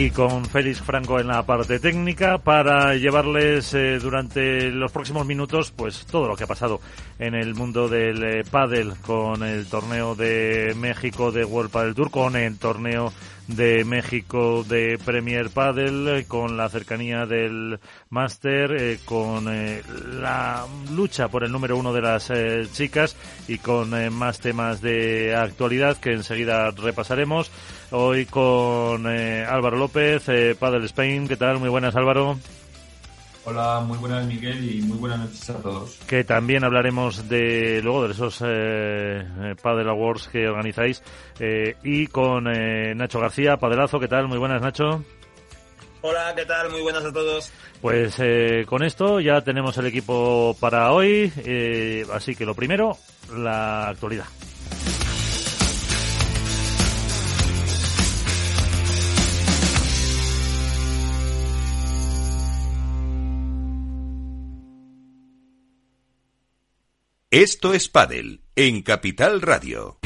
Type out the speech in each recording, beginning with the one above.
Y con Félix Franco en la parte técnica para llevarles eh, durante los próximos minutos pues todo lo que ha pasado en el mundo del eh, pádel con el torneo de México de World Padel Tour con el torneo de México de Premier Padel eh, con la cercanía del Master con la lucha por el número uno de las chicas y con más temas de actualidad que enseguida repasaremos hoy con eh, Álvaro López, eh, Padel Spain. ¿Qué tal? Muy buenas, Álvaro. Hola, muy buenas Miguel y muy buenas noches a todos. Que también hablaremos de luego de esos eh, eh Padel Awards que organizáis y con Nacho García, Padelazo. ¿Qué tal? Muy buenas, Nacho. Hola, ¿qué tal? Muy buenas a todos. Pues con esto ya tenemos el equipo para hoy, así que lo primero, la actualidad. Esto es Padel en Capital Radio.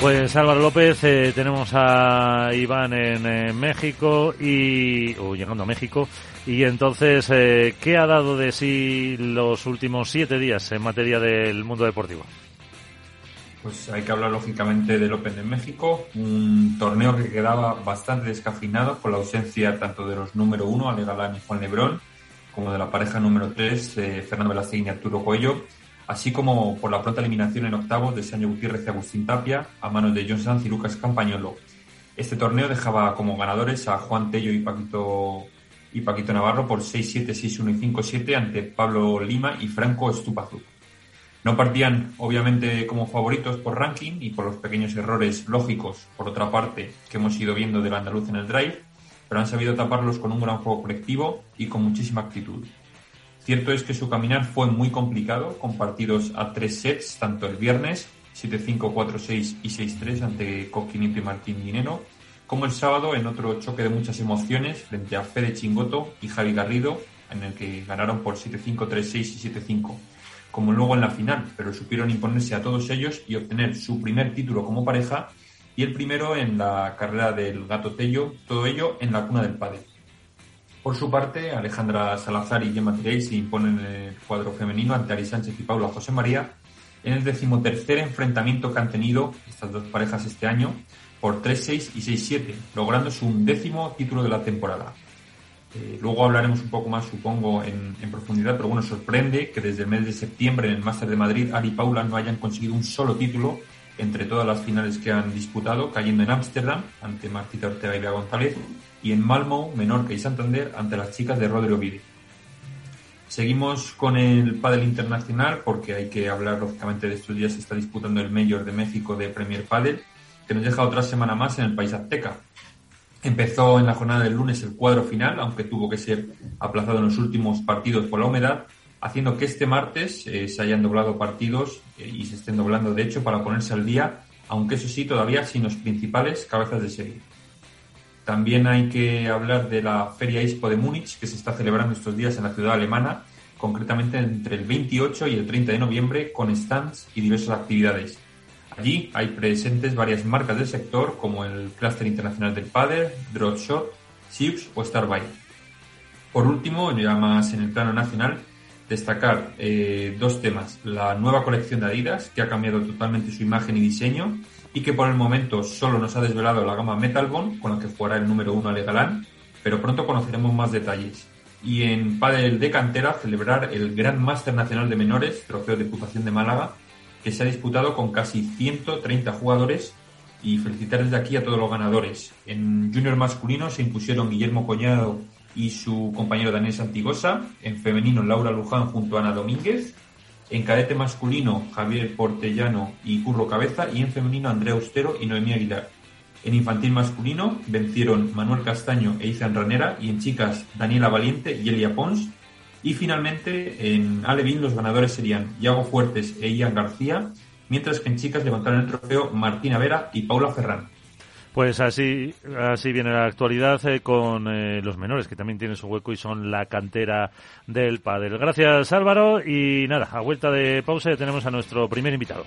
Pues Álvaro López, eh, tenemos a Iván en México y o llegando a México y entonces eh, ¿qué ha dado de sí los últimos siete días en materia del mundo deportivo? Pues hay que hablar lógicamente del Open de México, un torneo que quedaba bastante descafinado por la ausencia tanto de los número uno, Ale Galán y Juan Lebrón, como de la pareja número tres, eh, Fernando Velasquez y Arturo Cuello, así como por la pronta eliminación en octavos de Sánchez Gutiérrez y Agustín Tapia a manos de John Sanz y Lucas Campañolo. Este torneo dejaba como ganadores a Juan Tello y Paquito, y Paquito Navarro por 6-7, 6-1 y 5-7 ante Pablo Lima y Franco Estupazú. No partían, obviamente, como favoritos por ranking y por los pequeños errores lógicos, por otra parte, que hemos ido viendo del andaluz en el drive, pero han sabido taparlos con un gran juego colectivo y con muchísima actitud. Cierto es que su caminar fue muy complicado, con partidos a tres sets, tanto el viernes, 7-5, 4-6 y 6-3 ante Coquinito y Martín Dinero, como el sábado en otro choque de muchas emociones frente a Fede Chingoto y Javi Garrido, en el que ganaron por 7-5, 3-6 y 7-5 como luego en la final, pero supieron imponerse a todos ellos y obtener su primer título como pareja y el primero en la carrera del Gato Tello, todo ello en la cuna del padre. Por su parte, Alejandra Salazar y Gemma Tirey se imponen en el cuadro femenino ante Ari Sánchez y Paula José María en el decimotercer enfrentamiento que han tenido estas dos parejas este año por 3-6 y 6-7, logrando su décimo título de la temporada. Eh, luego hablaremos un poco más, supongo, en, profundidad, pero bueno, sorprende que desde el mes de septiembre en el Máster de Madrid, Ari y Paula no hayan conseguido un solo título entre todas las finales que han disputado, cayendo en Ámsterdam ante Martita Ortega y Bea González y en Malmo, Menorca y Santander ante las chicas de Rodrigo Vide. Seguimos con el pádel internacional porque hay que hablar lógicamente de estos días se está disputando el Mayor de México de Premier Padel que nos deja otra semana más en el país azteca. Empezó en la jornada del lunes el cuadro final, aunque tuvo que ser aplazado en los últimos partidos por la humedad, haciendo que este martes eh, se hayan doblado partidos eh, y se estén doblando de hecho para ponerse al día, aunque eso sí, todavía sin los principales cabezas de serie. También hay que hablar de la Feria Expo de Múnich, que se está celebrando estos días en la ciudad alemana, concretamente entre el 28 y el 30 de noviembre, con stands y diversas actividades. Allí hay presentes varias marcas del sector como el Cluster Internacional del Padre, Dropshot, Chips o Starbite. Por último, ya más en el plano nacional, destacar eh, dos temas. La nueva colección de Adidas, que ha cambiado totalmente su imagen y diseño y que por el momento solo nos ha desvelado la gama Metalbone, con la que jugará el número uno Ale Galán, pero pronto conoceremos más detalles. Y en Padel de Cantera, celebrar el Gran Máster Nacional de Menores, trofeo Diputación de Málaga, que se ha disputado con casi 130 jugadores y felicitar desde aquí a todos los ganadores. En junior masculino se impusieron Guillermo Coñado y su compañero Daniel Santigosa, en femenino Laura Luján junto a Ana Domínguez, en cadete masculino Javier Portellano y Curro Cabeza y en femenino Andrea Austero y Noemí Aguilar. En infantil masculino vencieron Manuel Castaño e Izan Ranera y en chicas Daniela Valiente y Elia Pons. Y finalmente en Alevín los ganadores serían Iago Fuertes e Ian García, mientras que en chicas levantaron el trofeo Martina Vera y Paula Ferrán. Pues así, así viene la actualidad eh, con eh, los menores, que también tienen su hueco y son la cantera del padre. Gracias Álvaro y nada, a vuelta de pausa ya tenemos a nuestro primer invitado.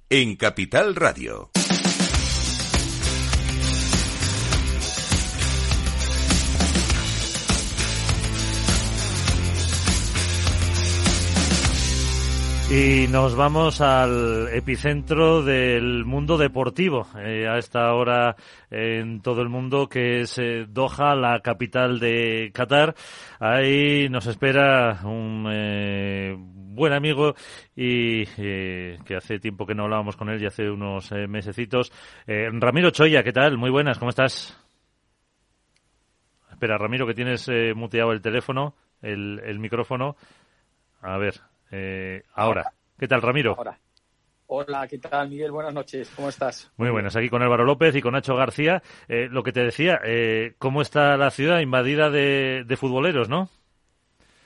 en Capital Radio. Y nos vamos al epicentro del mundo deportivo, eh, a esta hora en todo el mundo, que es eh, Doha, la capital de Qatar. Ahí nos espera un eh, buen amigo y que hace tiempo que no hablábamos con él y hace unos mesecitos. Ramiro Choya, ¿qué tal? Muy buenas, ¿cómo estás? Espera, Ramiro, que tienes muteado el teléfono, el, el micrófono. A ver, eh, ahora. ¿Qué tal, Ramiro? Ahora. Hola, ¿qué tal, Miguel? Buenas noches, ¿cómo estás? Muy buenas, aquí con Álvaro López y con Nacho García. Eh, lo que te decía, eh, ¿cómo está la ciudad invadida de, futboleros, no?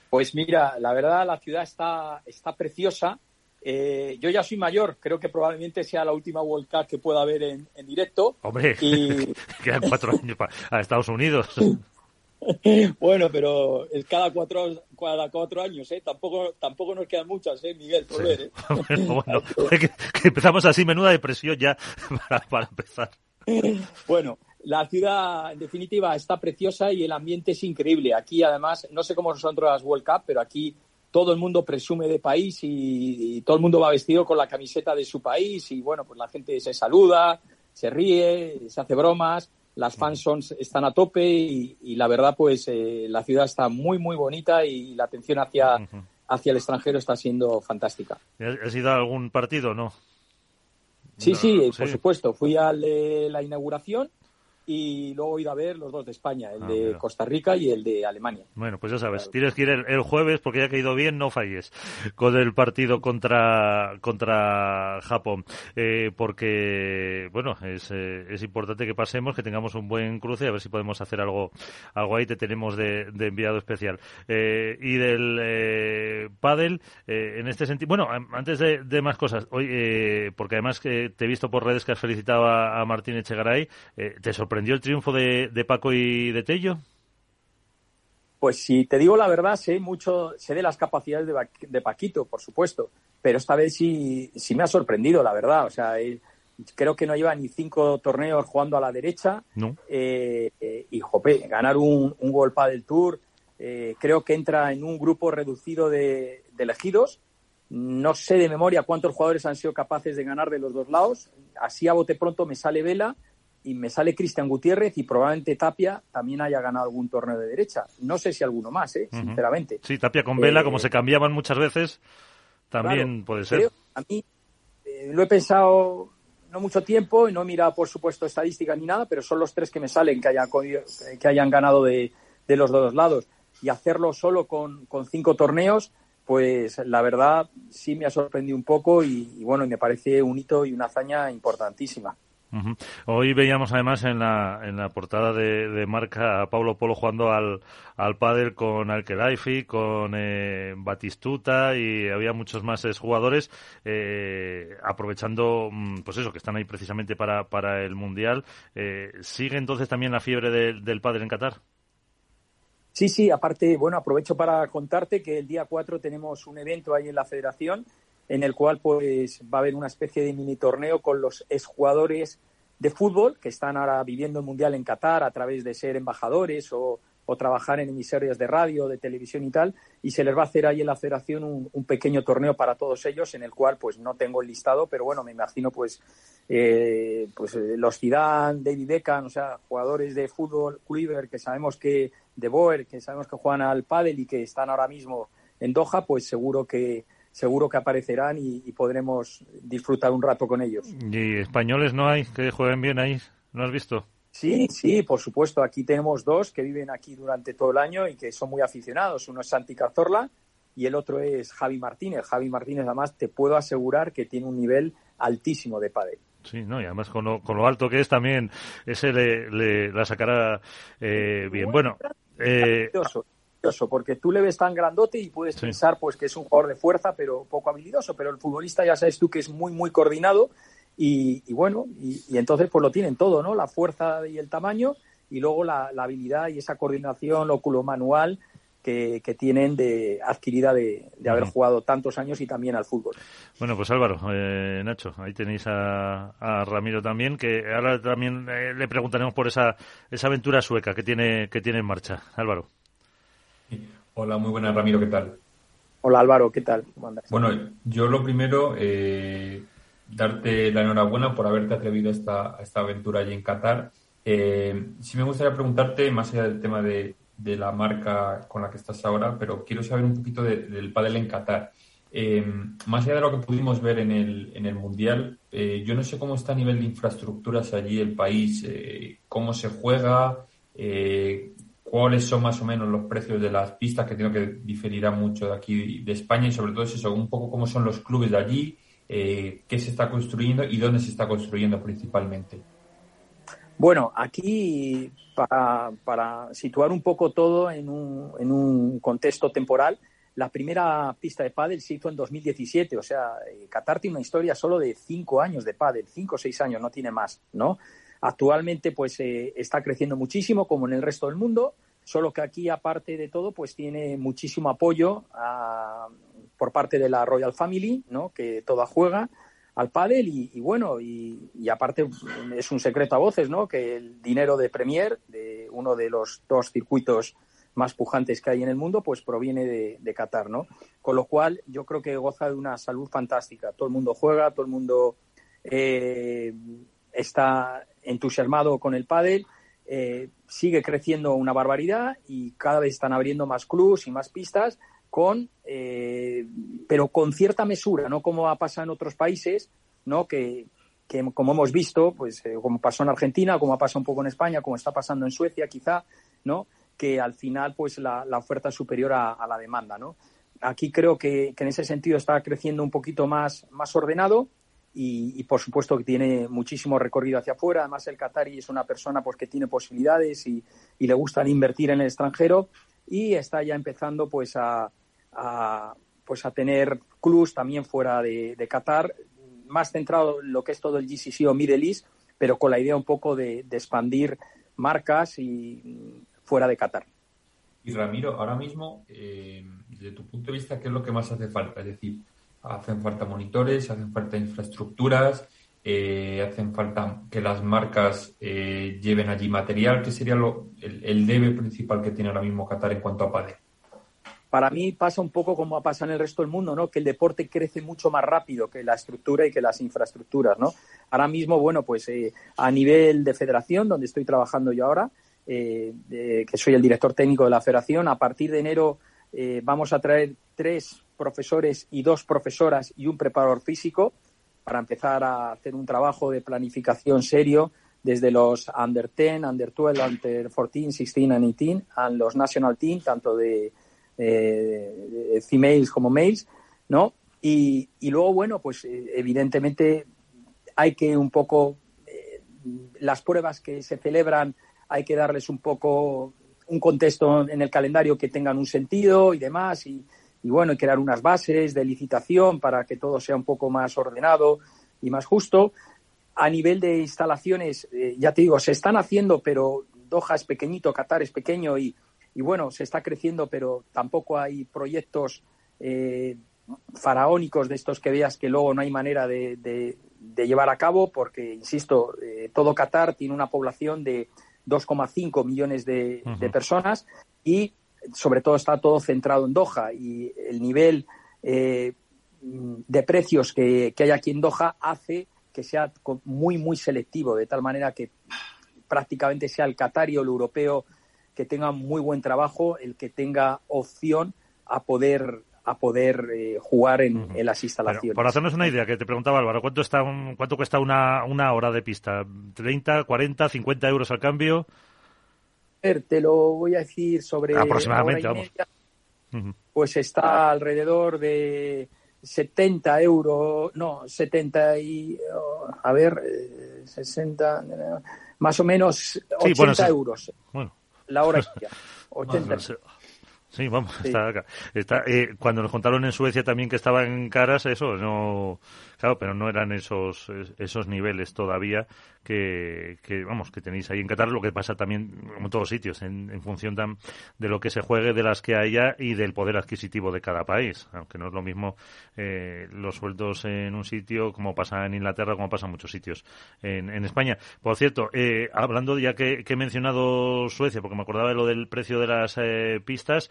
Pues mira, la verdad, la ciudad está, está preciosa. yo ya soy mayor, creo que probablemente sea la última World Cup que pueda ver en, directo. Hombre, y... quedan cuatro años para Estados Unidos. bueno, pero es cada cuatro, cada cuatro años, ¿eh? Tampoco, tampoco nos quedan muchas, ¿eh, Miguel? Por ver, ¿eh? bueno, que, empezamos así, menuda depresión ya para, empezar. bueno, la ciudad, en definitiva, está preciosa y el ambiente es increíble. Aquí, además, no sé cómo son otras World Cup, pero aquí todo el mundo presume de país y, y, todo el mundo va vestido con la camiseta de su país y, bueno, pues la gente se saluda, se ríe, se hace bromas las fans están a tope y, la verdad pues eh, la ciudad está muy muy bonita y la atención hacia, hacia el extranjero está siendo fantástica. ¿Has ido a algún partido no? Sí, sí, por supuesto. Fui a la inauguración y luego ido a ver los dos de España, el ah, de Costa Rica y el de Alemania. Bueno, pues ya sabes, tienes que ir el, jueves porque ya ha caído bien, no falles con el partido contra contra Japón, eh, porque bueno es, eh, es importante que pasemos, que tengamos un buen cruce, a ver si podemos hacer algo algo ahí. Te tenemos de, enviado especial eh, y del eh, pádel en este sentido. Bueno, antes de, más cosas, hoy porque además que te he visto por redes que has felicitado a, a Martín Echegaray, te sorprende sorprendió el triunfo de, Paco y de Tello? Pues si te digo la verdad, sé mucho, sé de las capacidades de, Paquito, por supuesto, pero esta vez sí, sí me ha sorprendido, la verdad. O sea, creo que no lleva ni cinco torneos jugando a la derecha. No. Eh, eh, y, jope, ganar un, un World del Tour, eh, creo que entra en un grupo reducido de, de elegidos. No sé de memoria cuántos jugadores han sido capaces de ganar de los dos lados. Así a bote pronto me sale Vela y me sale Cristian Gutiérrez y probablemente Tapia también haya ganado algún torneo de derecha. No sé si alguno más, ¿eh? sinceramente. Sí, Tapia con Vela, como eh, se cambiaban muchas veces, también puede ser. a mí eh, lo he pensado no mucho tiempo y no he mirado, por supuesto, estadísticas ni nada, pero son los tres que me salen que, haya, que hayan ganado de, los dos lados. Y hacerlo solo con, cinco torneos, pues la verdad sí me ha sorprendido un poco y, y bueno, me parece un hito y una hazaña importantísima. Hoy veíamos además en la, en la portada de, marca a Paulo Polo jugando al, al pádel con Alkelaifi, con eh, Batistuta y había muchos más jugadores eh, aprovechando, mm, pues eso, que están ahí precisamente para, para el Mundial. Eh, ¿Sigue entonces también la fiebre del pádel en Qatar? Sí, sí, aparte, bueno, aprovecho para contarte que el día 4 tenemos un evento ahí en la federación en el cual pues va a haber una especie de mini torneo con los exjugadores de fútbol que están ahora viviendo el Mundial en Qatar a través de ser embajadores o, o trabajar en emisoras de radio, de televisión y tal, y se les va a hacer ahí en la federación un, pequeño torneo para todos ellos, en el cual pues no tengo el listado, pero bueno, me imagino pues, eh, pues eh, los Zidane, David Beckham, o sea, jugadores de fútbol, Kluivert, que sabemos que, de Boer, que sabemos que juegan al pádel y que están ahora mismo en Doha, pues seguro que seguro que aparecerán y, y podremos disfrutar un rato con ellos. ¿Y españoles no hay que jueguen bien ahí? ¿No has visto? Sí, sí, por supuesto. Aquí tenemos dos que viven aquí durante todo el año y que son muy aficionados. Uno es Santi Cazorla y el otro es Javi Martínez. Javi Martínez, además, te puedo asegurar que tiene un nivel altísimo de pádel. Sí, no, y además con lo, con lo alto que es también, ese le, la sacará eh, bien. Bueno, eh... porque tú le ves tan grandote y puedes pensar pues que es un jugador de fuerza, pero poco habilidoso. Pero el futbolista ya sabes tú que es muy, muy coordinado y, bueno, y, entonces pues lo tienen todo, ¿no? La fuerza y el tamaño y luego la, habilidad y esa coordinación oculomanual que, que tienen de adquirida de, haber jugado tantos años y también al fútbol. Bueno, pues Álvaro, eh, Nacho, ahí tenéis a, Ramiro también, que ahora también eh, le preguntaremos por esa, esa aventura sueca que tiene, que tiene en marcha. Álvaro. Hola, muy buenas, Ramiro, ¿qué tal? Hola Álvaro, ¿qué tal? Bueno, yo lo primero, eh, darte la enhorabuena por haberte atrevido a esta, esta aventura allí en Qatar. Eh, sí me gustaría preguntarte, más allá del tema de, de, la marca con la que estás ahora, pero quiero saber un poquito del pádel en Qatar. Eh, más allá de lo que pudimos ver en el, en el Mundial, eh, yo no sé cómo está a nivel de infraestructuras allí el país, eh, cómo se juega, cuáles son más o menos los precios de las pistas, que creo que diferirá mucho de aquí de España y sobre todo es eso, un poco cómo son los clubes de allí, eh, qué se está construyendo y dónde se está construyendo principalmente. Bueno, aquí para, situar un poco todo en un, en un, contexto temporal, la primera pista de pádel se hizo en 2017, o sea, eh, Qatar tiene una historia solo de cinco años de pádel, cinco o seis años, no tiene más, ¿no? Actualmente, pues eh, está creciendo muchísimo, como en el resto del mundo, solo que aquí, aparte de todo, pues tiene muchísimo apoyo a, por parte de la Royal Family, ¿no? que toda juega al pádel y, bueno, y, aparte es un secreto a voces, ¿no? Que el dinero de Premier, de uno de los dos circuitos más pujantes que hay en el mundo, pues proviene de, Qatar, ¿no? Con lo cual yo creo que goza de una salud fantástica. Todo el mundo juega, todo el mundo eh, está entusiasmado con el pádel, eh, sigue creciendo una barbaridad y cada vez están abriendo más clubs y más pistas con, eh, pero con cierta mesura, no como ha pasado en otros países, ¿no? Que, como hemos visto, pues eh, como pasó en Argentina, como ha pasado un poco en España, como está pasando en Suecia, quizá, ¿no? Que al final, pues la, oferta es superior a, la demanda, ¿no? Aquí creo que, en ese sentido está creciendo un poquito más, más ordenado y, por supuesto que tiene muchísimo recorrido hacia afuera. Además, el Qatari es una persona pues que tiene posibilidades y, y le gusta invertir en el extranjero y está ya empezando pues a, pues a tener clubs también fuera de, Qatar, más centrado en lo que es todo el GCC o Middle East, pero con la idea un poco de, expandir marcas y fuera de Qatar. Y Ramiro, ahora mismo, eh, desde tu punto de vista, ¿qué es lo que más hace falta? Es decir, hacen falta monitores, hacen falta infraestructuras, eh, hacen falta que las marcas eh, lleven allí material. ¿Qué sería lo, el, debe principal que tiene ahora mismo Qatar en cuanto a padre? para mí pasa un poco como pasa en el resto del mundo, ¿no? Que el deporte crece mucho más rápido que la estructura y que las infraestructuras, ¿no? Ahora mismo, bueno, pues eh, a nivel de federación, donde estoy trabajando yo ahora, que soy el director técnico de la federación, a partir de enero vamos a traer tres profesores y dos profesoras y un preparador físico para empezar a hacer un trabajo de planificación serio desde los under 10, under 12, under 14, 16 y 18, a los national team, tanto de eh, females como males, ¿no? Y, luego, bueno, pues eh, evidentemente hay que un poco, eh, las pruebas que se celebran, hay que darles un poco un contexto en el calendario que tengan un sentido y demás, y, y bueno, y crear unas bases de licitación para que todo sea un poco más ordenado y más justo. A nivel de instalaciones, eh, ya te digo, se están haciendo, pero Doha es pequeñito, Qatar es pequeño y, y bueno, se está creciendo, pero tampoco hay proyectos eh, faraónicos de estos que veas que luego no hay manera de, llevar a cabo, porque, insisto, eh, todo Qatar tiene una población de 2,5 millones de, personas y sobre todo está todo centrado en Doha y el nivel eh, de precios que, hay aquí en Doha hace que sea muy, muy selectivo, de tal manera que prácticamente sea el catario, el europeo, que tenga muy buen trabajo, el que tenga opción a poder a poder eh, jugar en, las instalaciones. por hacernos una idea, que te preguntaba Álvaro, ¿cuánto, está cuánto cuesta una, una hora de pista? ¿30, 40, 50 euros al cambio? Te lo voy a decir sobre... Aproximadamente, vamos. Pues está alrededor de 70 euros, no, 70 y... a ver, 60... Eh, más o menos 80 euros. Bueno. La hora 80. Sí, vamos, está acá. Está, eh, cuando nos contaron en Suecia también que estaban caras, eso, no, claro, pero no eran esos, esos niveles todavía que, vamos, que tenéis ahí en Qatar, lo que pasa también, en todos sitios, en, función de lo que se juegue, de las que haya y del poder adquisitivo de cada país, aunque no es lo mismo eh, los sueldos en un sitio como pasa en Inglaterra, como pasa en muchos sitios en, España. Por cierto, eh, hablando ya que, he mencionado Suecia, porque me acordaba de lo del precio de las eh, pistas,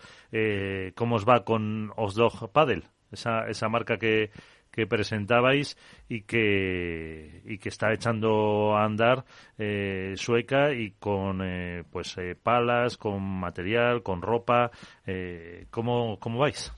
¿cómo os va con Osdog Paddle? Esa, esa marca que, que presentabais y que, y que está echando a andar eh, sueca y con eh, pues eh, palas, con material, con ropa. ¿cómo, ¿Cómo vais?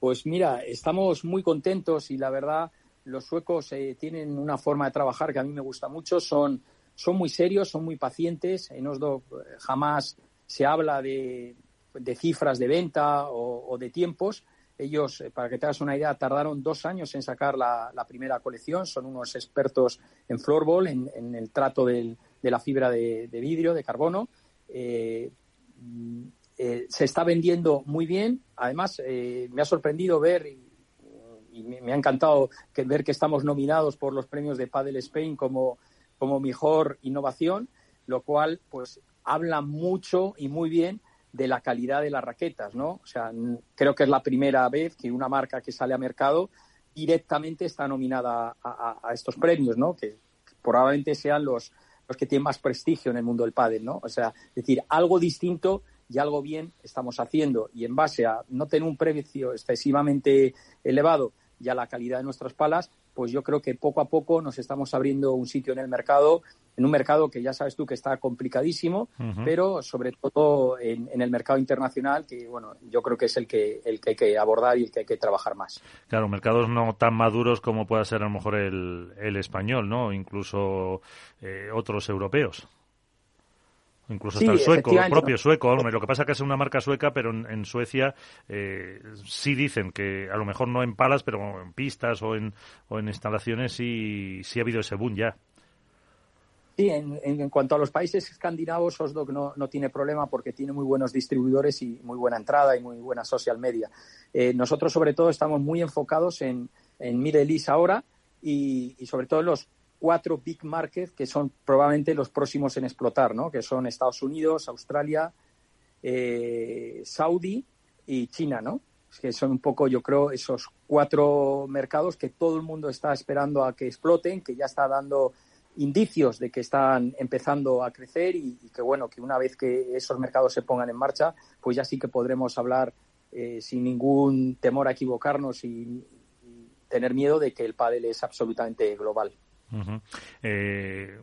Pues mira, estamos muy contentos y la verdad los suecos tienen una forma de trabajar que a mí me gusta mucho. Son, son muy serios, son muy pacientes. En Oslo jamás se habla de, de cifras de venta o, o de tiempos ellos, eh, para que te hagas una idea, tardaron dos años en sacar la, primera colección. Son unos expertos en floorball, en, el trato de la fibra de, vidrio, de carbono. Eh, eh, se está vendiendo muy bien. Además, me ha sorprendido ver y, me, ha encantado ver que estamos nominados por los premios de Padel Spain como, como mejor innovación, lo cual pues habla mucho y muy bien de la calidad de las raquetas, ¿no? O sea, creo que es la primera vez que una marca que sale a mercado directamente está nominada a, estos premios, ¿no? Que, probablemente sean los, los que tienen más prestigio en el mundo del pádel, ¿no? O sea, es decir, algo distinto y algo bien estamos haciendo y en base a no tener un precio excesivamente elevado y a la calidad de nuestras palas, pues yo creo que poco a poco nos estamos abriendo un sitio en el mercado en un mercado que ya sabes tú que está complicadísimo, pero sobre todo en, el mercado internacional, que bueno, yo creo que es el que, el que hay que abordar y el que hay que trabajar más. Claro, mercados no tan maduros como pueda ser a lo mejor el, el español, ¿no? Incluso eh, otros europeos. Incluso hasta el sueco, el propio sueco. Lo que pasa es que es una marca sueca, pero en, Suecia eh, sí dicen que a lo mejor no en palas, pero en pistas o en, o en instalaciones sí, sí ha habido ese boom ya. Sí, en, cuanto a los países escandinavos, Osdog no, no, tiene problema porque tiene muy buenos distribuidores y muy buena entrada y muy buena social media. Eh, nosotros, sobre todo, estamos muy enfocados en, en Middle East ahora y, sobre todo en los cuatro big markets que son probablemente los próximos en explotar, ¿no? que son Estados Unidos, Australia, eh, Saudi y China, ¿no? que son un poco, yo creo, esos cuatro mercados que todo el mundo está esperando a que exploten, que ya está dando indicios de que están empezando a crecer y, que bueno que una vez que esos mercados se pongan en marcha pues ya sí que podremos hablar eh, sin ningún temor a equivocarnos y, tener miedo de que el pádel es absolutamente global. Eh,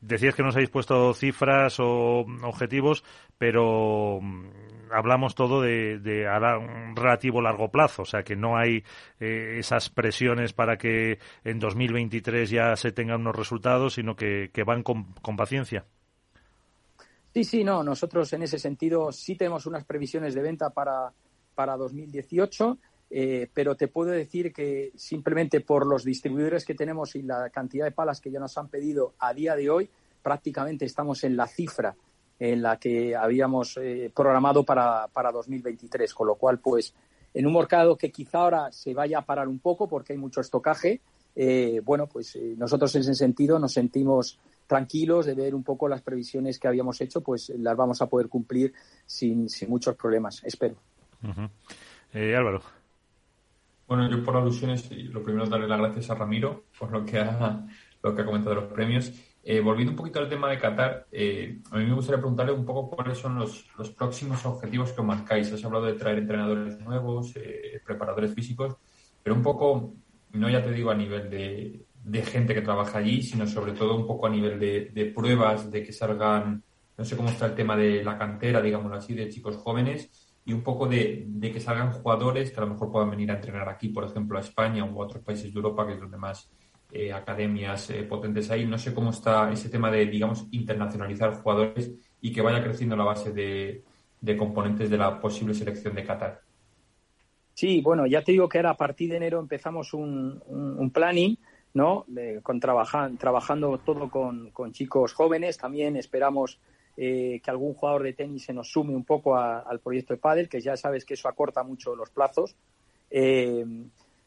decías que no os habéis puesto cifras o objetivos, pero mm, hablamos todo de, de un relativo largo plazo, o sea que no hay eh, esas presiones para que en 2023 ya se tengan unos resultados, sino que, van con, paciencia. Sí, sí, no. Nosotros en ese sentido sí tenemos unas previsiones de venta para, para 2018 eh, pero te puedo decir que simplemente por los distribuidores que tenemos y la cantidad de palas que ya nos han pedido a día de hoy, prácticamente estamos en la cifra en la que habíamos eh, programado para, para 2023, con lo cual, pues, en un mercado que quizá ahora se vaya a parar un poco porque hay mucho estocaje, eh, bueno, pues nosotros en ese sentido nos sentimos tranquilos de ver un poco las previsiones que habíamos hecho, pues las vamos a poder cumplir sin, sin muchos problemas, espero. Álvaro. Bueno, yo por alusiones, lo primero es darle las gracias a Ramiro por lo que ha, lo que ha comentado de los premios. Eh, volviendo un poquito al tema de Qatar, eh, a mí me gustaría preguntarle un poco cuáles son los, los próximos objetivos que os marcáis. Has hablado de traer entrenadores nuevos, eh, preparadores físicos, pero un poco, no ya te digo a nivel de, de, gente que trabaja allí, sino sobre todo un poco a nivel de, de, pruebas, de que salgan, no sé cómo está el tema de la cantera, digámoslo así, de chicos jóvenes y un poco de, de que salgan jugadores que a lo mejor puedan venir a entrenar aquí, por ejemplo, a España u a otros países de Europa, que es donde más eh, academias eh, potentes ahí. No sé cómo está ese tema de, digamos, internacionalizar jugadores y que vaya creciendo la base de, de componentes de la posible selección de Qatar. Sí, bueno, ya te digo que ahora a partir de enero empezamos un, un, planning, ¿no? De, con trabajan, trabajando todo con, con, chicos jóvenes. También esperamos eh, que algún jugador de tenis se nos sume un poco a, al proyecto de pádel, que ya sabes que eso acorta mucho los plazos. Eh,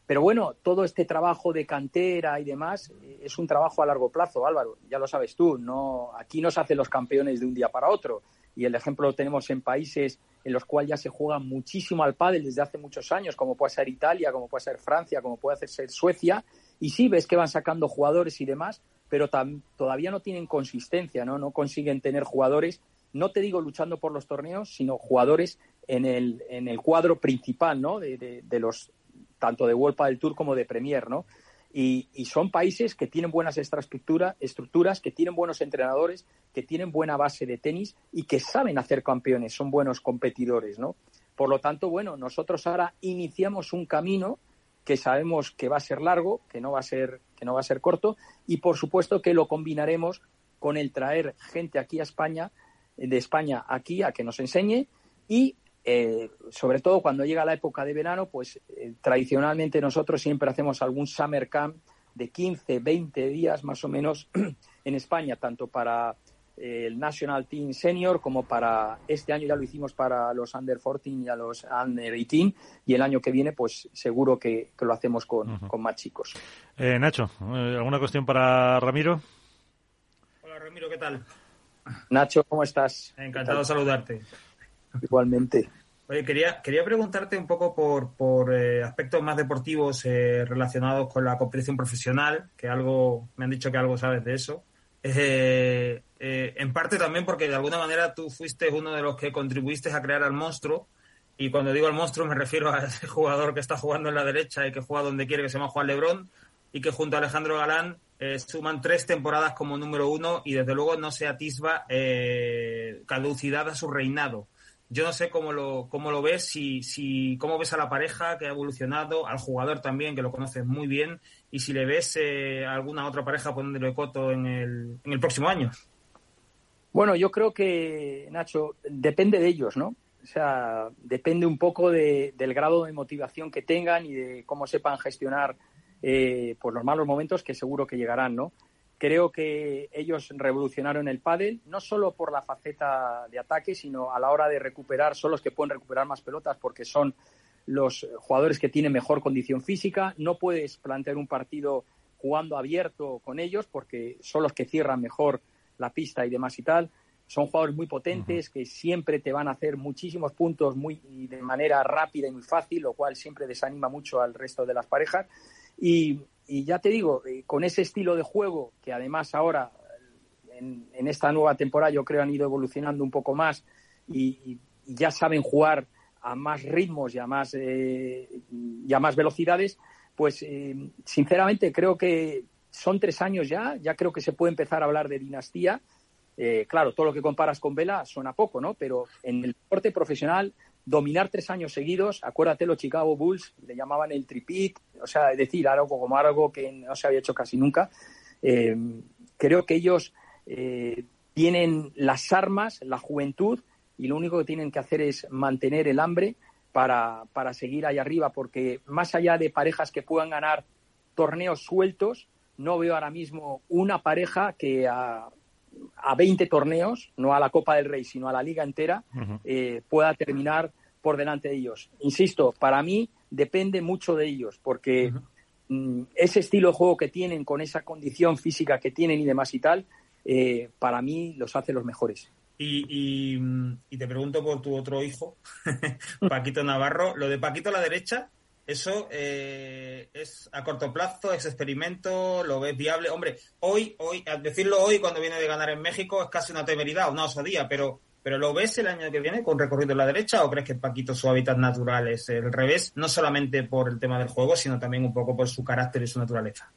pero bueno, todo este trabajo de cantera y demás eh, es un trabajo a largo plazo, Álvaro. Ya lo sabes tú, no, aquí no se hacen los campeones de un día para otro. Y el ejemplo lo tenemos en países en los cuales ya se juega muchísimo al pádel desde hace muchos años, como puede ser Italia, como puede ser Francia, como puede ser Suecia. Y sí ves que van sacando jugadores y demás, pero todavía no tienen consistencia, ¿no? No consiguen tener jugadores, no te digo luchando por los torneos, sino jugadores en el, en el cuadro principal, ¿no? De, de, de los tanto de World del Tour como de Premier, ¿no? Y, y, son países que tienen buenas estructura, estructuras, que tienen buenos entrenadores, que tienen buena base de tenis y que saben hacer campeones, son buenos competidores, ¿no? Por lo tanto, bueno, nosotros ahora iniciamos un camino que sabemos que va a ser largo, que no va a ser, que no va a ser corto, y por supuesto que lo combinaremos con el traer gente aquí a España, de España aquí a que nos enseñe y eh, sobre todo cuando llega la época de verano, pues eh, tradicionalmente nosotros siempre hacemos algún summer camp de 15, 20 días más o menos en España, tanto para el National Team Senior como para este año ya lo hicimos para los Under 14 y a los Under 18 y el año que viene pues seguro que, que lo hacemos con, uh -huh. con más chicos. Eh, Nacho, ¿alguna cuestión para Ramiro? Hola Ramiro, ¿qué tal? Nacho, ¿cómo estás? Encantado de saludarte. Igualmente. Oye, quería, quería preguntarte un poco por, por eh, aspectos más deportivos eh, relacionados con la competición profesional, que algo, me han dicho que algo sabes de eso. Eh, en parte también porque de alguna manera tú fuiste uno de los que contribuiste a crear al monstruo. Y cuando digo al monstruo me refiero a ese jugador que está jugando en la derecha y que juega donde quiere, que se llama Juan Lebrón, y que junto a Alejandro Galán suman tres temporadas como número uno y desde luego no se atisba caducidad a su reinado yo no sé cómo lo, cómo lo ves, si, si, cómo ves a la pareja que ha evolucionado, al jugador también, que lo conoces muy bien, y si le ves eh, alguna otra pareja poniéndole coto en el, en el próximo año. Bueno, yo creo que, Nacho, depende de ellos, ¿no? O sea, depende un poco de, del grado de motivación que tengan y de cómo sepan gestionar eh, pues los malos momentos que seguro que llegarán, ¿no? Creo que ellos revolucionaron el pádel, no solo por la faceta de ataque, sino a la hora de recuperar, son los que pueden recuperar más pelotas porque son los jugadores que tienen mejor condición física. No puedes plantear un partido jugando abierto con ellos porque son los que cierran mejor la pista y demás y tal. Son jugadores muy potentes que siempre te van a hacer muchísimos puntos muy de manera rápida y muy fácil, lo cual siempre desanima mucho al resto de las parejas. Y, y ya te digo, eh, con ese estilo de juego, que además ahora en, en, esta nueva temporada yo creo han ido evolucionando un poco más y, y ya saben jugar a más ritmos y a más, eh, y a más velocidades, pues eh, sinceramente creo que son tres años ya, ya creo que se puede empezar a hablar de dinastía. Eh, claro, todo lo que comparas con Vela suena poco, ¿no? Pero en el deporte profesional dominar tres años seguidos, acuérdate los Chicago Bulls, le llamaban el tripit, o sea, es decir, algo como algo que no se había hecho casi nunca. Eh, creo que ellos eh, tienen las armas, la juventud, y lo único que tienen que hacer es mantener el hambre para, para seguir ahí arriba, porque más allá de parejas que puedan ganar torneos sueltos, no veo ahora mismo una pareja que a, a 20 torneos, no a la Copa del Rey, sino a la liga entera, uh -huh. eh, pueda terminar por delante de ellos. Insisto, para mí depende mucho de ellos, porque uh -huh. ese estilo de juego que tienen, con esa condición física que tienen y demás y tal, eh, para mí los hace los mejores. Y, y, y, te pregunto por tu otro hijo, Paquito Navarro. Lo de Paquito a la derecha, Eso eh, es a corto plazo, es experimento, lo ves viable. Hombre, hoy, hoy, al decirlo hoy cuando viene de ganar en México es casi una temeridad, una osadía, pero, pero ¿lo ves el año que viene con recorrido en la derecha o crees que Paquito su hábitat natural es el revés, no solamente por el tema del juego, sino también un poco por su carácter y su naturaleza?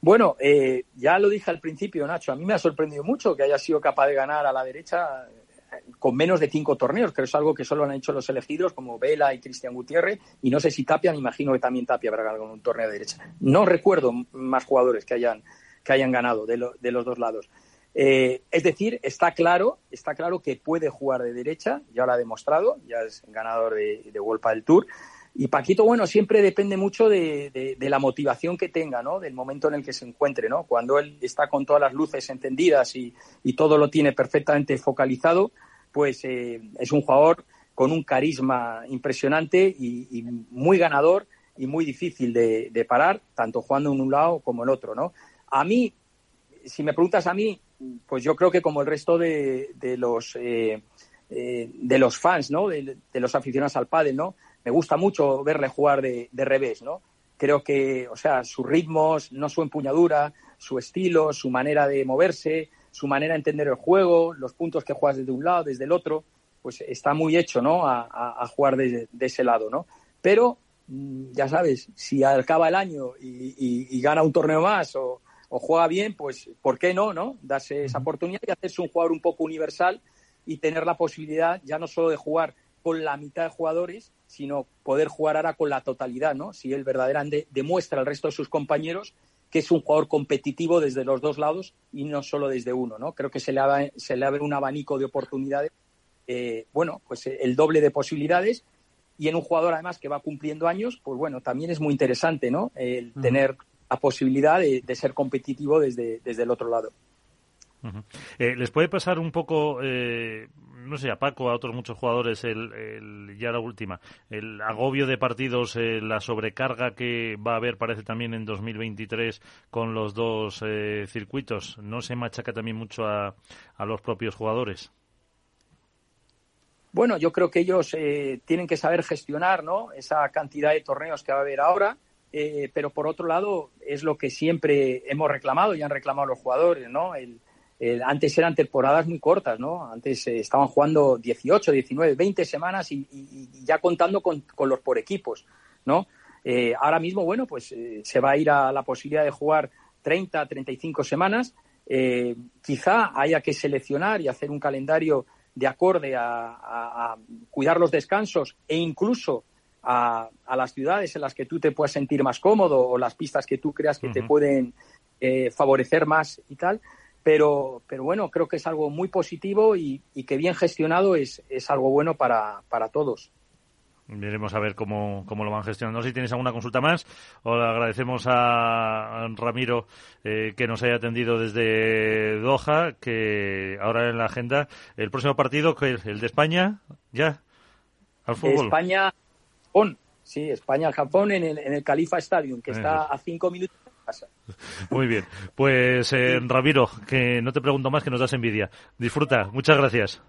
Bueno, eh, ya lo dije al principio, Nacho, a mí me ha sorprendido mucho que haya sido capaz de ganar a la derecha con menos de cinco torneos, que es algo que solo han hecho los elegidos como Vela y Cristian Gutiérrez, y no sé si Tapia, me imagino que también Tapia habrá ganado un torneo de derecha. No recuerdo más jugadores que hayan, que hayan ganado de, de los dos lados. Eh, es decir, está claro, está claro que puede jugar de derecha, ya lo ha demostrado, ya es ganador de, de del Tour. Y Paquito, bueno, siempre depende mucho de, la motivación que tenga, ¿no? Del momento en el que se encuentre, ¿no? Cuando él está con todas las luces encendidas y, todo lo tiene perfectamente focalizado, pues eh, es un jugador con un carisma impresionante y, muy ganador y muy difícil de, parar, tanto jugando en un lado como en otro, ¿no? A mí, si me preguntas a mí, pues yo creo que como el resto de, los eh, eh, de los fans, ¿no? De, de, los aficionados al pádel, ¿no? me gusta mucho verle jugar de, revés, ¿no? Creo que, o sea, sus ritmos, no su empuñadura, su estilo, su manera de moverse, su manera de entender el juego, los puntos que juegas desde un lado, desde el otro, pues está muy hecho, ¿no? A, jugar de, ese lado, ¿no? Pero, mm, ya sabes, si acaba el año y, gana un torneo más o, juega bien, pues, ¿por qué no, no? Darse esa oportunidad y hacerse un jugador un poco universal y tener la posibilidad ya no solo de jugar con la mitad de jugadores, sino poder jugar ahora con la totalidad, ¿no? Si él verdaderamente demuestra al resto de sus compañeros que es un jugador competitivo desde los dos lados y no solo desde uno, ¿no? Creo que se le abre, se le abre un abanico de oportunidades, eh, bueno, pues el doble de posibilidades y en un jugador además que va cumpliendo años, pues bueno, también es muy interesante, ¿no? El tener la posibilidad de, ser competitivo desde, desde el otro lado. Eh, ¿Les puede pasar un poco, eh, no sé, a Paco, a otros muchos jugadores, el, ya la última, el agobio de partidos, eh, la sobrecarga que va a haber, parece también en 2023 con los dos circuitos? ¿No se machaca también mucho a, los propios jugadores? Bueno, yo creo que ellos tienen que saber gestionar ¿no? esa cantidad de torneos que va a haber ahora. pero por otro lado es lo que siempre hemos reclamado y han reclamado los jugadores, ¿no? El, eh, antes eran temporadas muy cortas, ¿no? Antes eh, estaban jugando 18, 19, 20 semanas y, ya contando con, los por equipos, ¿no? Eh, ahora mismo, bueno, pues se va a ir a la posibilidad de jugar 30, 35 semanas. quizá haya que seleccionar y hacer un calendario de acorde a, cuidar los descansos e incluso a, las ciudades en las que tú te puedas sentir más cómodo o las pistas que tú creas que te pueden favorecer más y tal pero, pero bueno, creo que es algo muy positivo y, que bien gestionado es, es algo bueno para, para todos. Veremos a ver cómo, cómo lo van gestionando. Si tienes alguna consulta más, o le agradecemos a Ramiro eh, que nos haya atendido desde Doha, que ahora en la agenda, el próximo partido, que el de España, ya, al fútbol. España, Japón, sí, España-Japón en el, en el Califa Stadium, que está a cinco minutos muy bien. Pues eh, Ramiro, que no te pregunto más, que nos das envidia. Disfruta. Muchas gracias.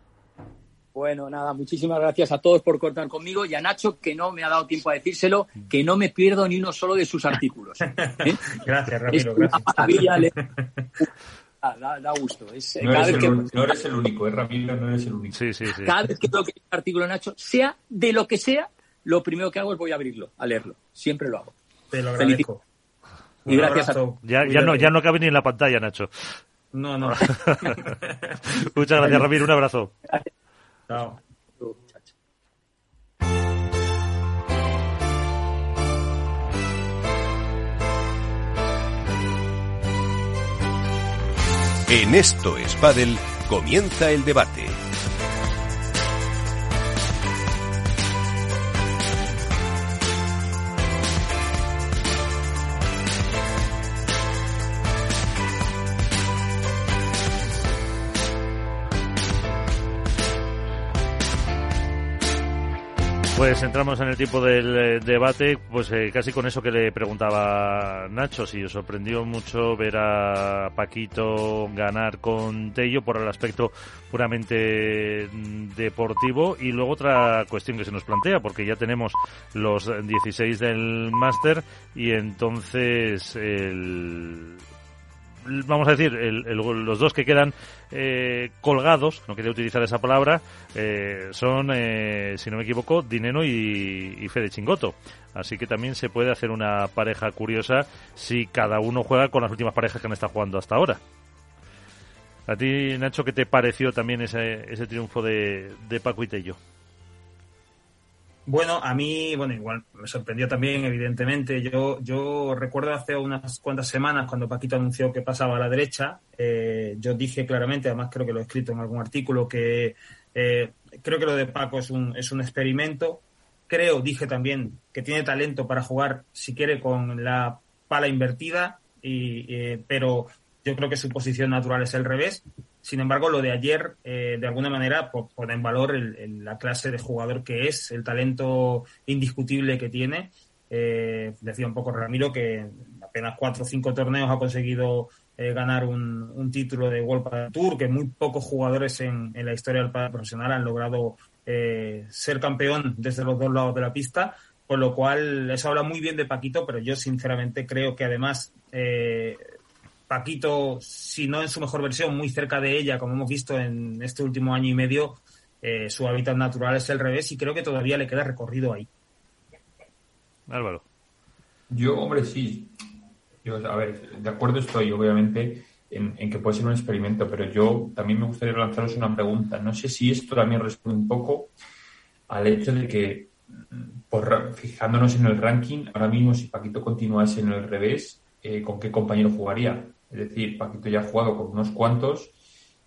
Bueno, nada, muchísimas gracias a todos por contar conmigo y a Nacho, que no me ha dado tiempo a decírselo, que no me pierdo ni uno solo de sus artículos. ¿eh? Gracias, Ramiro. gracias. Da, gusto. no, eres el, único, ¿eh, Ramiro? No eres el único. Sí, sí, sí. Cada vez que tengo que un artículo, Nacho, sea de lo que sea, lo primero que hago es voy a abrirlo, a leerlo. Siempre lo hago. Te lo agradezco. Y gracias Ya, ya, no, ya no cabe ni en la pantalla, Nacho. No, no. Muchas gracias, Ramiro. Un abrazo. Chao. En esto es comienza el debate. Pues entramos en el tiempo del eh, debate, pues eh, casi con eso que le preguntaba Nacho, si os sorprendió mucho ver a Paquito ganar con Tello por el aspecto puramente mm, deportivo. Y luego otra cuestión que se nos plantea, porque ya tenemos los 16 del máster y entonces el vamos a decir, los dos que quedan eh, colgados, no quería utilizar esa palabra, eh, son, eh, si no me equivoco, Dineno y, y Fede Chingoto. Así que también se puede hacer una pareja curiosa si cada uno juega con las últimas parejas que han estado jugando hasta ahora. ¿A ti, Nacho, qué te pareció también ese, ese triunfo de, de Paco y Tello? Bueno, a mí, bueno, igual me sorprendió también, evidentemente. Yo, yo recuerdo hace unas cuantas semanas cuando Paquito anunció que pasaba a la derecha, eh, yo dije claramente, además creo que lo he escrito en algún artículo, que eh, creo que lo de Paco es un, es un experimento. Creo, dije también, que tiene talento para jugar, si quiere, con la pala invertida, y, eh, pero yo creo que su posición natural es el revés. Sin embargo, lo de ayer, eh, de alguna manera, pone en valor la clase de jugador que es, el talento indiscutible que tiene. Eh, decía un poco Ramiro que apenas cuatro o cinco torneos ha conseguido eh, ganar un, título de World Tour, que muy pocos jugadores en, la historia del padre profesional han logrado ser campeón desde los dos lados de la pista, por lo cual eso habla muy bien de Paquito, pero yo sinceramente creo que además Paquito, si no en su mejor versión, muy cerca de ella, como hemos visto en este último año y medio, eh, su hábitat natural es el revés y creo que todavía le queda recorrido ahí. Álvaro. Yo, hombre, sí. Yo, a ver, de acuerdo estoy, obviamente, en, que puede ser un experimento, pero yo también me gustaría lanzaros una pregunta. No sé si esto también responde un poco al hecho de que, por, fijándonos en el ranking, ahora mismo si Paquito continuase en el revés, eh, ¿con qué compañero jugaría? Es decir, Paquito ya ha jugado con unos cuantos.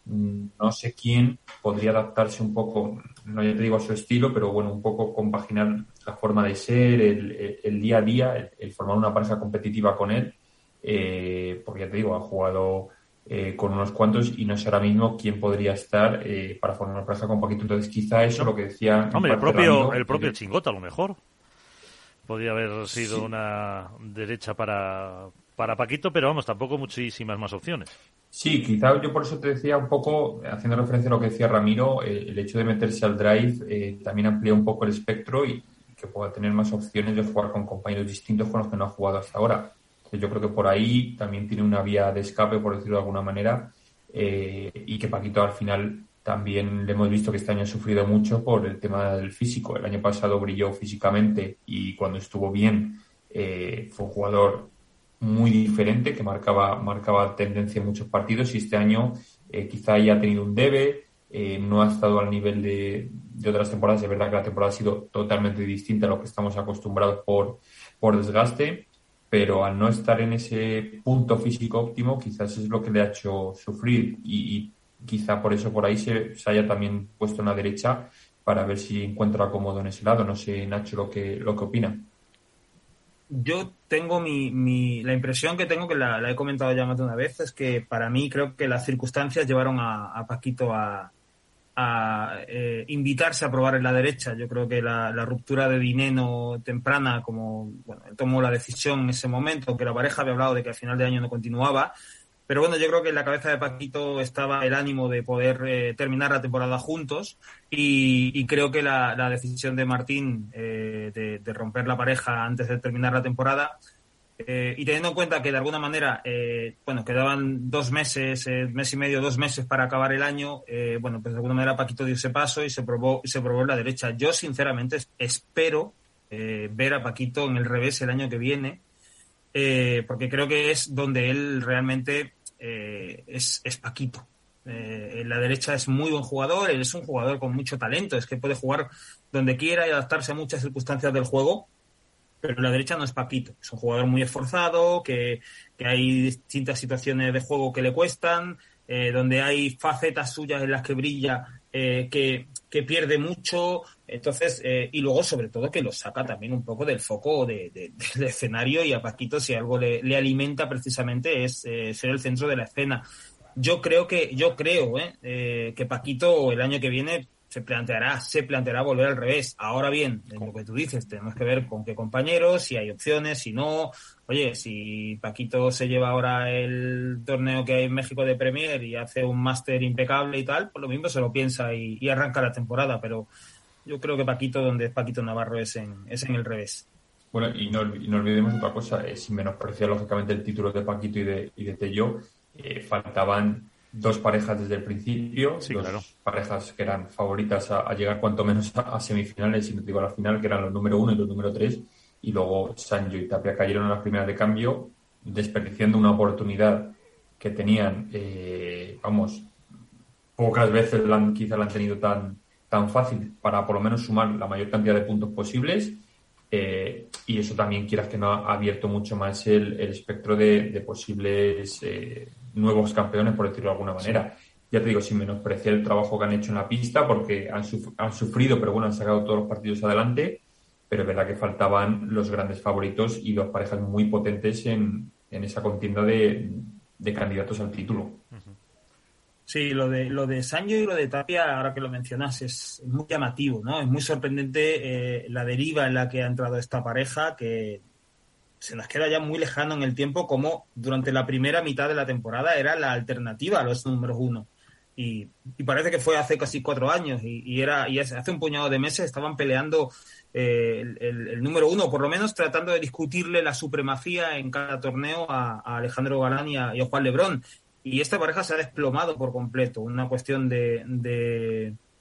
Mm, no sé quién podría adaptarse un poco, no ya te digo a su estilo, pero bueno, un poco compaginar la forma de ser, el, día a día, el, formar una pareja competitiva con él. Eh, porque ya te digo, ha jugado eh, con unos cuantos y no sé ahora mismo quién podría estar eh, para formar una pareja con Paquito. Entonces, quizá eso lo que decía. Hombre, el propio, el propio Chingota, a lo mejor. Podría haber sido una derecha para, para Paquito, pero vamos, tampoco muchísimas más opciones. Sí, quizá yo por eso te decía un poco, haciendo referencia a lo que decía Ramiro, eh, el hecho de meterse al drive eh, también amplía un poco el espectro y que pueda tener más opciones de jugar con compañeros distintos con los que no ha jugado hasta ahora. yo creo que por ahí también tiene una vía de escape, por decirlo de alguna manera, eh, y que Paquito al final también le hemos visto que este año ha sufrido mucho por el tema del físico. El año pasado brilló físicamente y cuando estuvo bien fue un jugador muy diferente que marcaba, marcaba tendencia en muchos partidos y este año eh, quizá haya tenido un debe, eh, no ha estado al nivel de, de, otras temporadas. Es verdad que la temporada ha sido totalmente distinta a lo que estamos acostumbrados por, por desgaste, pero al no estar en ese punto físico óptimo, quizás es lo que le ha hecho sufrir y, quizá por eso por ahí se, se, haya también puesto en la derecha para ver si encuentra cómodo en ese lado. No sé, Nacho, lo que, lo que opina yo tengo mi, mi, la impresión que tengo, que la, he comentado ya más de una vez, es que para mí creo que las circunstancias llevaron a, Paquito a, eh, invitarse a probar en la derecha. Yo creo que la, la, ruptura de Dineno temprana, como bueno, tomó la decisión en ese momento, que la pareja había hablado de que al final de año no continuaba, pero bueno, yo creo que en la cabeza de Paquito estaba el ánimo de poder eh, terminar la temporada juntos y, creo que la, decisión de Martín eh, de, romper la pareja antes de terminar la temporada eh, y teniendo en cuenta que de alguna manera, bueno, quedaban dos meses, mes y medio, dos meses para acabar el año, bueno, pues de alguna manera Paquito dio ese paso y se probó, se probó en la derecha. Yo sinceramente espero ver a Paquito en el revés el año que viene. porque creo que es donde él realmente eh, es, Paquito. Eh, en la derecha es muy buen jugador, él es un jugador con mucho talento, es que puede jugar donde quiera y adaptarse a muchas circunstancias del juego, pero en la derecha no es Paquito, es un jugador muy esforzado, que, hay distintas situaciones de juego que le cuestan, eh, donde hay facetas suyas en las que brilla que, pierde mucho, entonces, y luego sobre todo que lo saca también un poco del foco de, del escenario y a Paquito si algo le, le alimenta precisamente es ser el centro de la escena yo creo que, yo creo, ¿eh? eh, que Paquito el año que viene se planteará, se planteará volver al revés. Ahora bien, en lo que tú dices, tenemos que ver con qué compañeros, si hay opciones, si no. Oye, si Paquito se lleva ahora el torneo que hay en México de Premier y hace un máster impecable y tal, pues lo mismo se lo piensa y, arranca la temporada. Pero yo creo que Paquito, donde es Paquito Navarro, es en, es en el revés. Bueno, y no, no olvidemos otra cosa, eh, sin menospreciar lógicamente el título de Paquito y de, y de Tello, eh, faltaban dos parejas desde el principio, dos parejas que eran favoritas a, llegar cuanto menos a, semifinales, y no digo a la final, que eran los número uno y los número tres, y luego Sancho y Tapia cayeron a las primeras de cambio, desperdiciando una oportunidad que tenían, eh, vamos, pocas veces la quizá la han tenido tan, tan fácil para por lo menos sumar la mayor cantidad de puntos posibles. Eh, y eso también, quieras que no, ha abierto mucho más el, espectro de, posibles eh, nuevos campeones, por decirlo de alguna manera. Ya te digo, sin menospreciar el trabajo que han hecho en la pista, porque han, han sufrido, pero bueno, han sacado todos los partidos adelante. Pero es verdad que faltaban los grandes favoritos y dos parejas muy potentes en, en esa contienda de, de, candidatos al título. Sí, lo de, lo de Sancho y lo de Tapia, ahora que lo mencionas, es muy llamativo, ¿no? Es muy sorprendente eh, la deriva en la que ha entrado esta pareja, que se nos queda ya muy lejano en el tiempo como durante la primera mitad de la temporada era la alternativa a los números uno. Y, parece que fue hace casi cuatro años y, era y hace un puñado de meses estaban peleando eh, el, número uno, por lo menos tratando de discutirle la supremacía en cada torneo a, Alejandro Galán y a, Juan Lebrón. Y esta pareja se ha desplomado por completo, una cuestión de,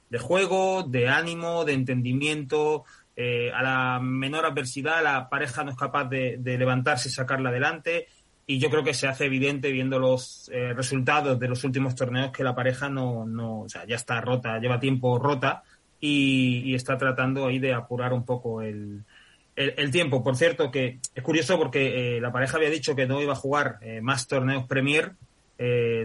de juego, de ánimo, de entendimiento, eh, a la menor adversidad la pareja no es capaz de, levantarse y sacarla adelante. Y yo creo que se hace evidente viendo los eh, resultados de los últimos torneos que la pareja no, no, o sea, ya está rota, lleva tiempo rota y, está tratando ahí de apurar un poco el, el, tiempo. Por cierto, que es curioso porque eh, la pareja había dicho que no iba a jugar más torneos Premier,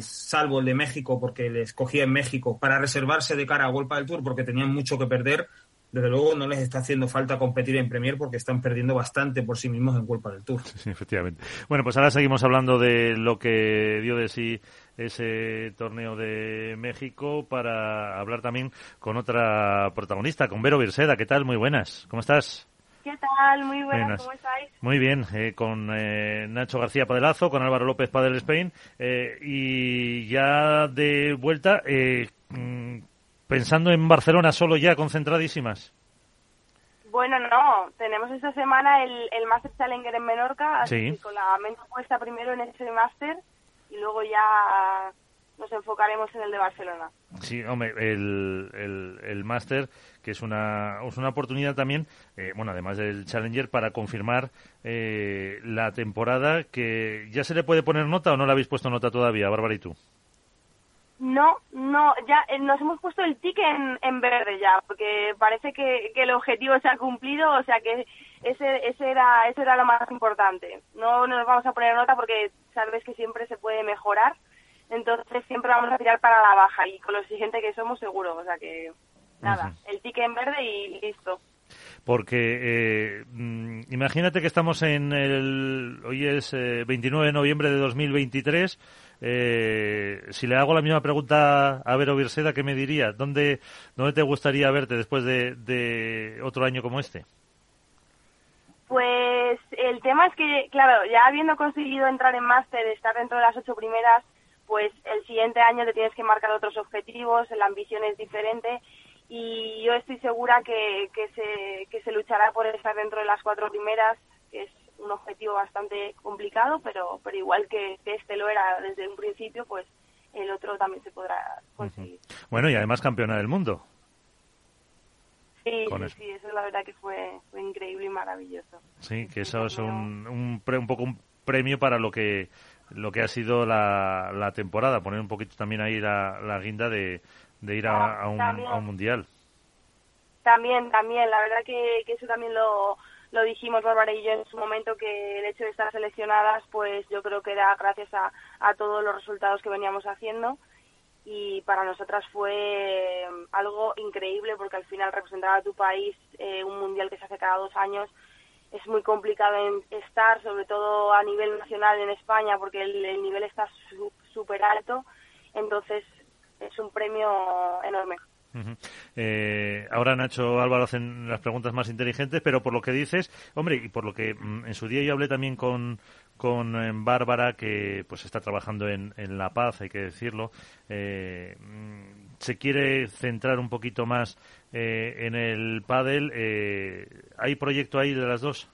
salvo el de México, porque les cogía en México, para reservarse de cara a Golpa del Tour, porque tenían mucho que perder desde luego no les está haciendo falta competir en Premier porque están perdiendo bastante por sí mismos en culpa del Tour. Sí, efectivamente. Bueno, pues ahora seguimos hablando de lo que dio de sí ese torneo de México para hablar también con otra protagonista, con Vero Virseda. ¿Qué tal? Muy buenas. ¿Cómo estás? ¿Qué tal? Muy buenas, ¿cómo estáis? Muy bien, eh, con eh, Nacho García Padelazo, con Álvaro López Padel Spain eh, y ya de vuelta, mm, pensando en Barcelona solo ya, concentradísimas. Bueno, no, tenemos esta semana el, el Master Challenger en Menorca, así que con la mente puesta primero en ese Master y luego ya nos enfocaremos en el de Barcelona. Sí, hombre, el, el, el Master, que es una, es una oportunidad también, eh, bueno, además del Challenger, para confirmar eh, la temporada, que ya se le puede poner nota o no le habéis puesto nota todavía, Bárbara y tú. No, no, ya eh, nos hemos puesto el ticket en, verde ya, porque parece que, el objetivo se ha cumplido, o sea que ese, ese era ese era lo más importante. No nos vamos a poner nota porque sabes que siempre se puede mejorar, entonces siempre vamos a tirar para la baja y con lo exigente que somos seguro, o sea que nada, el ticket en verde y listo porque eh, mm, imagínate que estamos en el hoy es 29 eh, de noviembre de 2023 eh, si le hago la misma pregunta a Vero Virseda, ¿qué me diría? ¿Dónde, dónde te gustaría verte después de, otro año como este? Pues el tema es que, claro, ya habiendo conseguido entrar en máster, estar dentro de las ocho primeras, pues el siguiente año te tienes que marcar otros objetivos, la ambición es diferente y yo estoy segura que, que, se, que se luchará por estar dentro de las cuatro primeras, que es un objetivo bastante complicado, pero, pero igual que, este lo era desde un principio, pues el otro también se podrá conseguir. Bueno, y además campeona del mundo. Sí, sí, eso la verdad que fue, fue increíble y maravilloso. Sí, que eso es un, un, un poco un premio para lo que lo que ha sido la, la temporada, poner un poquito también ahí la, la guinda de, de ir a, un, a un mundial. También, también, la verdad que, que eso también lo, lo dijimos Bárbara y yo en su momento que el hecho de estar seleccionadas pues yo creo que era gracias a, a todos los resultados que veníamos haciendo y para nosotras fue algo increíble porque al final representar a tu país eh, un mundial que se hace cada dos años es muy complicado en estar, sobre todo a nivel nacional en España, porque el, nivel está súper alto, entonces es un premio enorme. Eh, ahora Nacho Álvaro hacen las preguntas más inteligentes, pero por lo que dices, hombre, y por lo que mm, en su día yo hablé también con, con eh, Bárbara, que pues está trabajando en, en La Paz, hay que decirlo, eh, mm, se quiere centrar un poquito más en el pádel. ¿Hay proyecto ahí de las dos?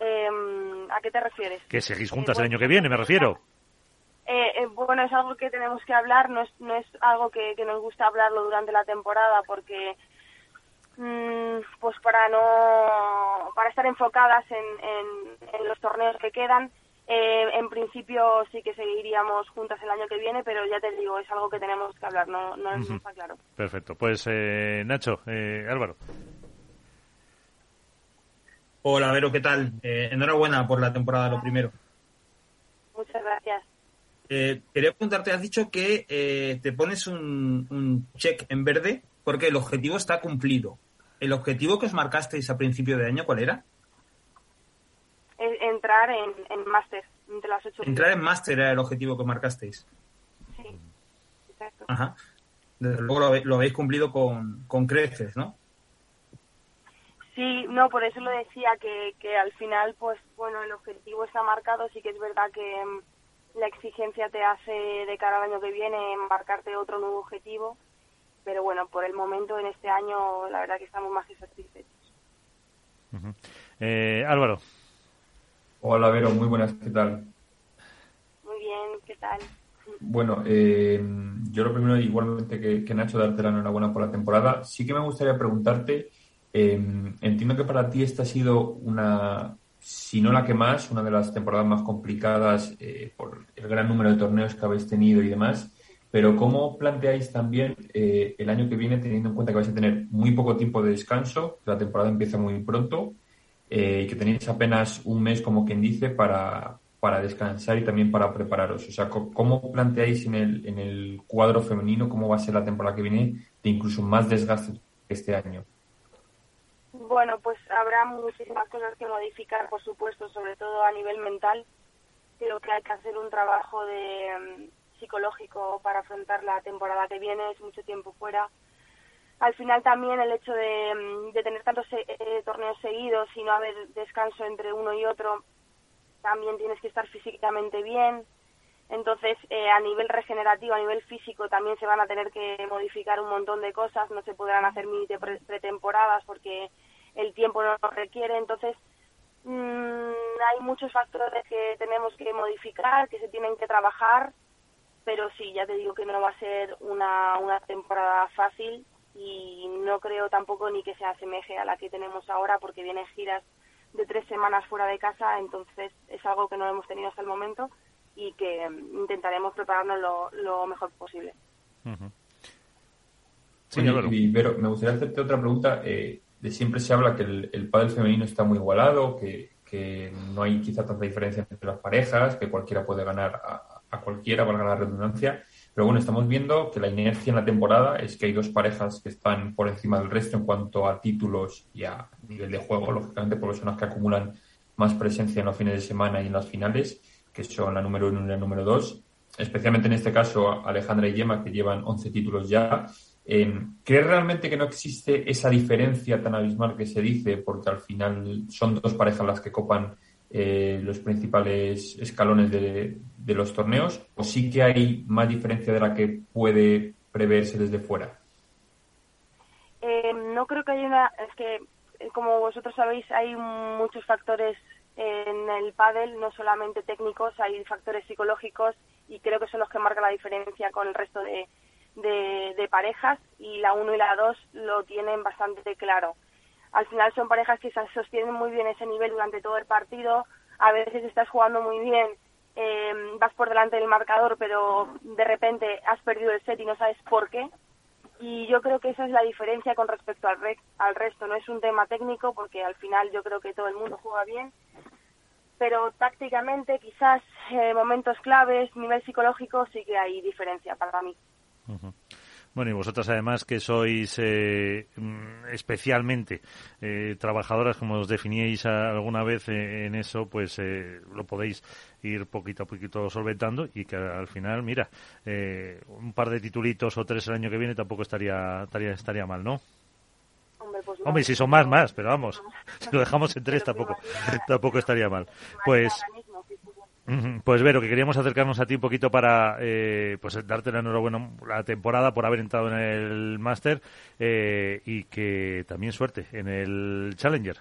Em, ¿A qué te refieres? Que seguís juntas el año que viene, me refiero. Eh, eh, bueno, es algo que tenemos que hablar, no es, no es algo que, nos gusta hablarlo durante la temporada porque mm, pues para no para estar enfocadas en, en, los torneos que quedan eh, en principio sí que seguiríamos juntas el año que viene pero ya te digo es algo que tenemos que hablar no no, está claro. Perfecto. Pues Nacho Álvaro. Hola Vero qué tal enhorabuena por la temporada lo primero. Muchas gracias eh, quería preguntarte, has dicho que eh, te pones un, check en verde porque el objetivo está cumplido. ¿El objetivo que os marcasteis a principio de año cuál era? Entrar en, en máster, entre las ocho. Entrar en máster era el objetivo que marcasteis. Sí, exacto. Ajá. Desde luego lo, habéis cumplido con, con creces, ¿no? Sí, no, por eso lo decía, que, que al final, pues bueno, el objetivo está marcado, sí que es verdad que la exigencia te hace de cara al año que viene embarcarte otro nuevo objetivo, pero bueno, por el momento en este año la verdad que estamos más que satisfechos. Eh, Álvaro. Hola Vero, muy buenas, ¿qué tal? Muy bien, ¿qué tal? Bueno, eh, yo lo primero, igualmente que, Nacho, darte la enhorabuena por la temporada. Sí que me gustaría preguntarte, eh, entiendo que para ti esta ha sido una, si no la que más, una de las temporadas más complicadas eh, por el gran número de torneos que habéis tenido y demás. Pero ¿cómo planteáis también eh, el año que viene, teniendo en cuenta que vais a tener muy poco tiempo de descanso, que la temporada empieza muy pronto eh, y que tenéis apenas un mes, como quien dice, para, para descansar y también para prepararos? O sea, ¿cómo planteáis en el, en el cuadro femenino cómo va a ser la temporada que viene de incluso más desgaste que este año? Bueno, pues habrá muchísimas cosas que modificar, por supuesto, sobre todo a nivel mental. Creo que hay que hacer un trabajo de mm, psicológico para afrontar la temporada que viene, es mucho tiempo fuera. Al final también el hecho de, mm, tener tantos eh, torneos seguidos y no haber descanso entre uno y otro, también tienes que estar físicamente bien. Entonces, eh, a nivel regenerativo, a nivel físico, también se van a tener que modificar un montón de cosas. No se podrán hacer mini pretemporadas porque el tiempo no lo requiere. Entonces, mm, hay muchos factores que tenemos que modificar, que se tienen que trabajar, pero sí, ya te digo que no va a ser una, una temporada fácil y no creo tampoco ni que se asemeje a la que tenemos ahora porque vienen giras de tres semanas fuera de casa, entonces es algo que no hemos tenido hasta el momento y que mm, intentaremos prepararnos lo, lo mejor posible. pero me gustaría hacerte otra pregunta. Eh, de siempre se habla que el, el pádel femenino está muy igualado, que, no hay quizá tanta diferencia entre las parejas, que cualquiera puede ganar a, a cualquiera, valga la redundancia. Pero bueno, estamos viendo que la inercia en la temporada es que hay dos parejas que están por encima del resto en cuanto a títulos y a nivel de juego, lógicamente, porque son las que acumulan más presencia en los fines de semana y en las finales, que son la número uno y la número dos. Especialmente en este caso, Alejandra y Gemma, que llevan 11 títulos ya, ¿Crees realmente que no existe esa diferencia tan abismal que se dice? Porque al final son dos parejas las que copan eh, los principales escalones de, los torneos. ¿O sí que hay más diferencia de la que puede preverse desde fuera? Eh, no creo que haya una. Es que, eh, como vosotros sabéis, hay muchos factores en el pádel, no solamente técnicos, hay factores psicológicos y creo que son los que marcan la diferencia con el resto de, de, parejas y la 1 y la 2 lo tienen bastante claro. Al final son parejas que sostienen muy bien ese nivel durante todo el partido, a veces estás jugando muy bien, em, vas por delante del marcador, pero de repente has perdido el set y no sabes por qué. Y yo creo que esa es la diferencia con respecto al, al resto. No es un tema técnico, porque al final yo creo que todo el mundo juega bien, pero tácticamente quizás eh, momentos claves, nivel psicológico, sí que hay diferencia para mí. Bueno, y vosotras además que sois eh, mm, especialmente eh, trabajadoras, como os definíais alguna vez en eso, pues lo podéis ir poquito a poquito solventando y que al final, mira, un par de titulitos o tres el año que viene tampoco estaría, estaría, estaría mal, ¿no? Pues Hombre, si son más, más, pero vamos, si lo dejamos en tres tampoco, tampoco estaría mal. Pues, pues Vero, que queríamos acercarnos a ti un poquito para eh, pues darte la enhorabuena la temporada por haber entrado en el máster eh, y que también suerte en el Challenger.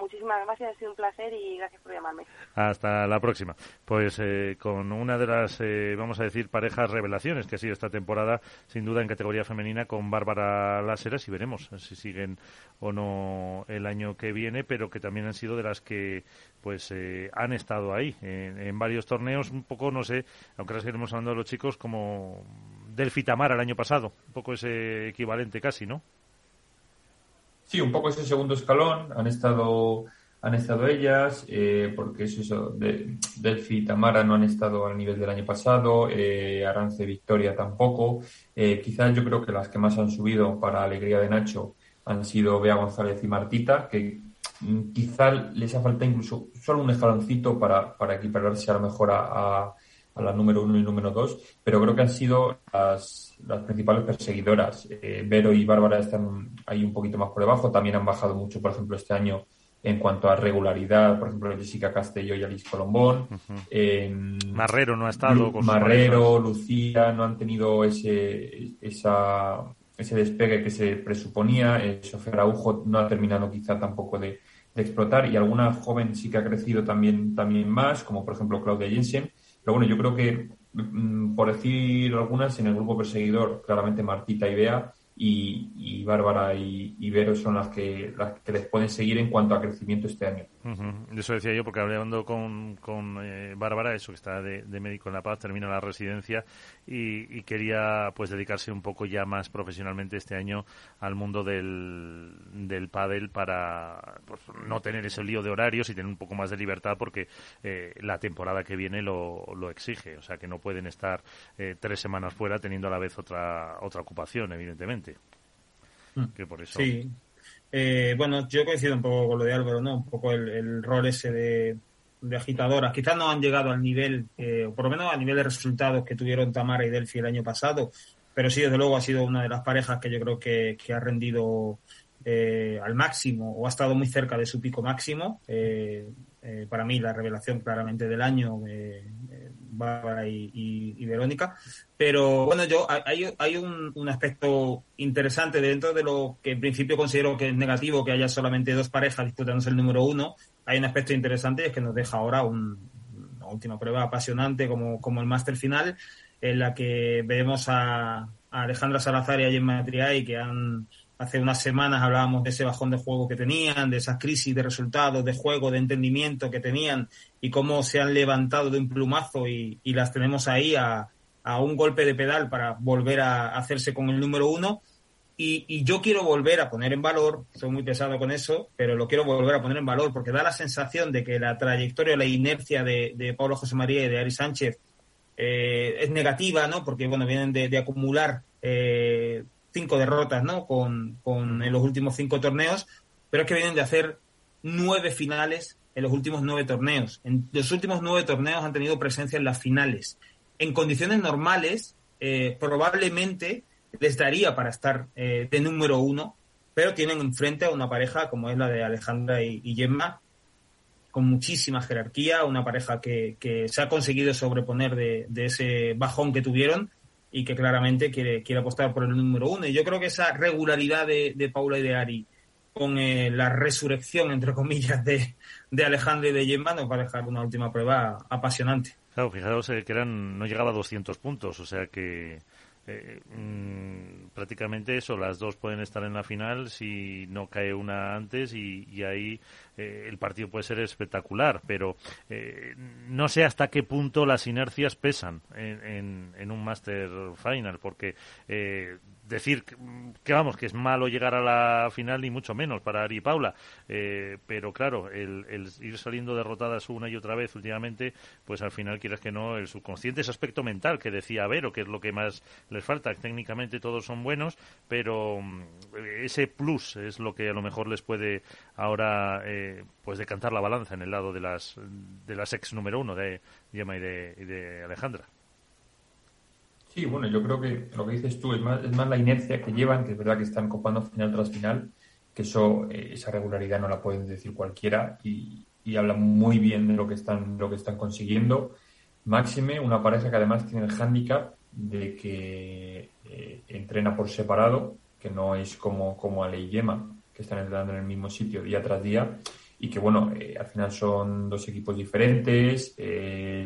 Muchísimas gracias, ha sido un placer y gracias por llamarme. Hasta la próxima. Pues eh, con una de las, eh, vamos a decir, parejas revelaciones que ha sido esta temporada, sin duda en categoría femenina, con Bárbara Láseras y veremos si siguen o no el año que viene, pero que también han sido de las que pues eh, han estado ahí en, varios torneos, un poco, no sé, aunque ahora seguiremos hablando de los chicos, como Delphi Tamara el año pasado, un poco ese equivalente casi, ¿no? Sí, un poco ese segundo escalón. Han estado, han estado ellas, eh, porque eso, eso de, Delphi y Tamara no han estado al nivel del año pasado, eh, Arance Victoria tampoco. Eh, quizás yo creo que las que más han subido para alegría de Nacho han sido Bea González y Martita, que mm, quizá les ha faltado incluso solo un escaloncito para, para equipararse a lo mejor a a la número uno y número dos, pero creo que han sido las, las principales perseguidoras. Eh, Vero y Bárbara están ahí un poquito más por debajo, también han bajado mucho, por ejemplo, este año en cuanto a regularidad, por ejemplo, Jessica Castelló y Alice Colombón. Marrero no ha estado con Marrero, Lucía, no han tenido ese, esa, ese despegue que se presuponía. Eh, Sofía Araujo no ha terminado quizá tampoco de, de, explotar y alguna joven sí que ha crecido también, también más, como por ejemplo Claudia Jensen. Pero bueno, yo creo que, por decir algunas, en el grupo perseguidor, claramente Martita y Bea, y, Bárbara y, Vero son las que, las que les pueden seguir en cuanto a crecimiento este año. Eso decía yo, porque hablando con, con eh, Bárbara, eso que está de, médico en La Paz, termina la residencia y, quería pues dedicarse un poco ya más profesionalmente este año al mundo del, del pádel para pues, no tener ese lío de horarios y tener un poco más de libertad porque eh, la temporada que viene lo, lo exige. O sea, que no pueden estar eh, tres semanas fuera teniendo a la vez otra, otra ocupación, evidentemente. Mm. Que por eso... Sí, eh, bueno, yo coincido un poco con lo de Álvaro, ¿no? Un poco el, rol ese de, agitadoras. Quizás no han llegado al nivel, eh, o por lo menos al nivel de resultados que tuvieron Tamara y Delphi el año pasado, pero sí, desde luego, ha sido una de las parejas que yo creo que, ha rendido eh, al máximo o ha estado muy cerca de su pico máximo. para mí, la revelación claramente del año, Bárbara y, Verónica. Pero bueno, yo hay, hay un, aspecto interesante dentro de lo que en principio considero que es negativo, que haya solamente dos parejas disputándose el número uno. Hay un aspecto interesante y es que nos deja ahora una última prueba apasionante como, como el máster final, en la que vemos a, Alejandra Salazar y a Gemma Triay que han hace unas semanas hablábamos de ese bajón de juego que tenían, de esas crisis de resultados, de juego, de entendimiento que tenían y cómo se han levantado de un plumazo y, las tenemos ahí a, un golpe de pedal para volver a hacerse con el número uno. Y, yo quiero volver a poner en valor, soy muy pesado con eso, pero lo quiero volver a poner en valor porque da la sensación de que la trayectoria, la inercia de, Pablo José María y de Ari Sánchez eh, es negativa, ¿no? Porque, bueno, vienen de, acumular eh, cinco derrotas, ¿no? Con, con en los últimos cinco torneos, pero es que vienen de hacer nueve finales en los últimos nueve torneos. En los últimos nueve torneos han tenido presencia en las finales. En condiciones normales, eh, probablemente les daría para estar eh, de número uno, pero tienen enfrente a una pareja como es la de Alejandra y, Gemma, con muchísima jerarquía, una pareja que, que se ha conseguido sobreponer de, de, ese bajón que tuvieron y que claramente quiere, quiere apostar por el número uno. Y yo creo que esa regularidad de, de Paula y de Ari con eh, la resurrección, entre comillas, de, de Alejandro y de Gemma nos va a dejar una última prueba apasionante. Claro, fijaos eh, que eran, no llegaba a 200 puntos, o sea que eh, mm, prácticamente eso, las dos pueden estar en la final si no cae una antes y, ahí el partido puede ser espectacular, pero no sé hasta qué punto las inercias pesan en, en, un Master Final, porque decir que vamos que es malo llegar a la final ni mucho menos para Ari y Paula. Eh, pero claro el, ir saliendo derrotadas una y otra vez últimamente pues al final quieres que no el subconsciente ese aspecto mental que decía Vero que es lo que más les falta técnicamente todos son buenos pero mm, ese plus es lo que a lo mejor les puede ahora eh, pues decantar la balanza en el lado de las de las ex número uno de Gemma y de Alejandra Sí, bueno, yo creo que lo que dices tú es más, es más la inercia que llevan, que es verdad que están copando final tras final, que eso, eh, esa regularidad no la pueden decir cualquiera y, y hablan muy bien de lo que están, lo que están consiguiendo. Máxime, una pareja que además tiene el hándicap de que eh, entrena por separado, que no es como, como Ale y Yema, que están entrenando en el mismo sitio día tras día, y que bueno, eh, al final son dos equipos diferentes,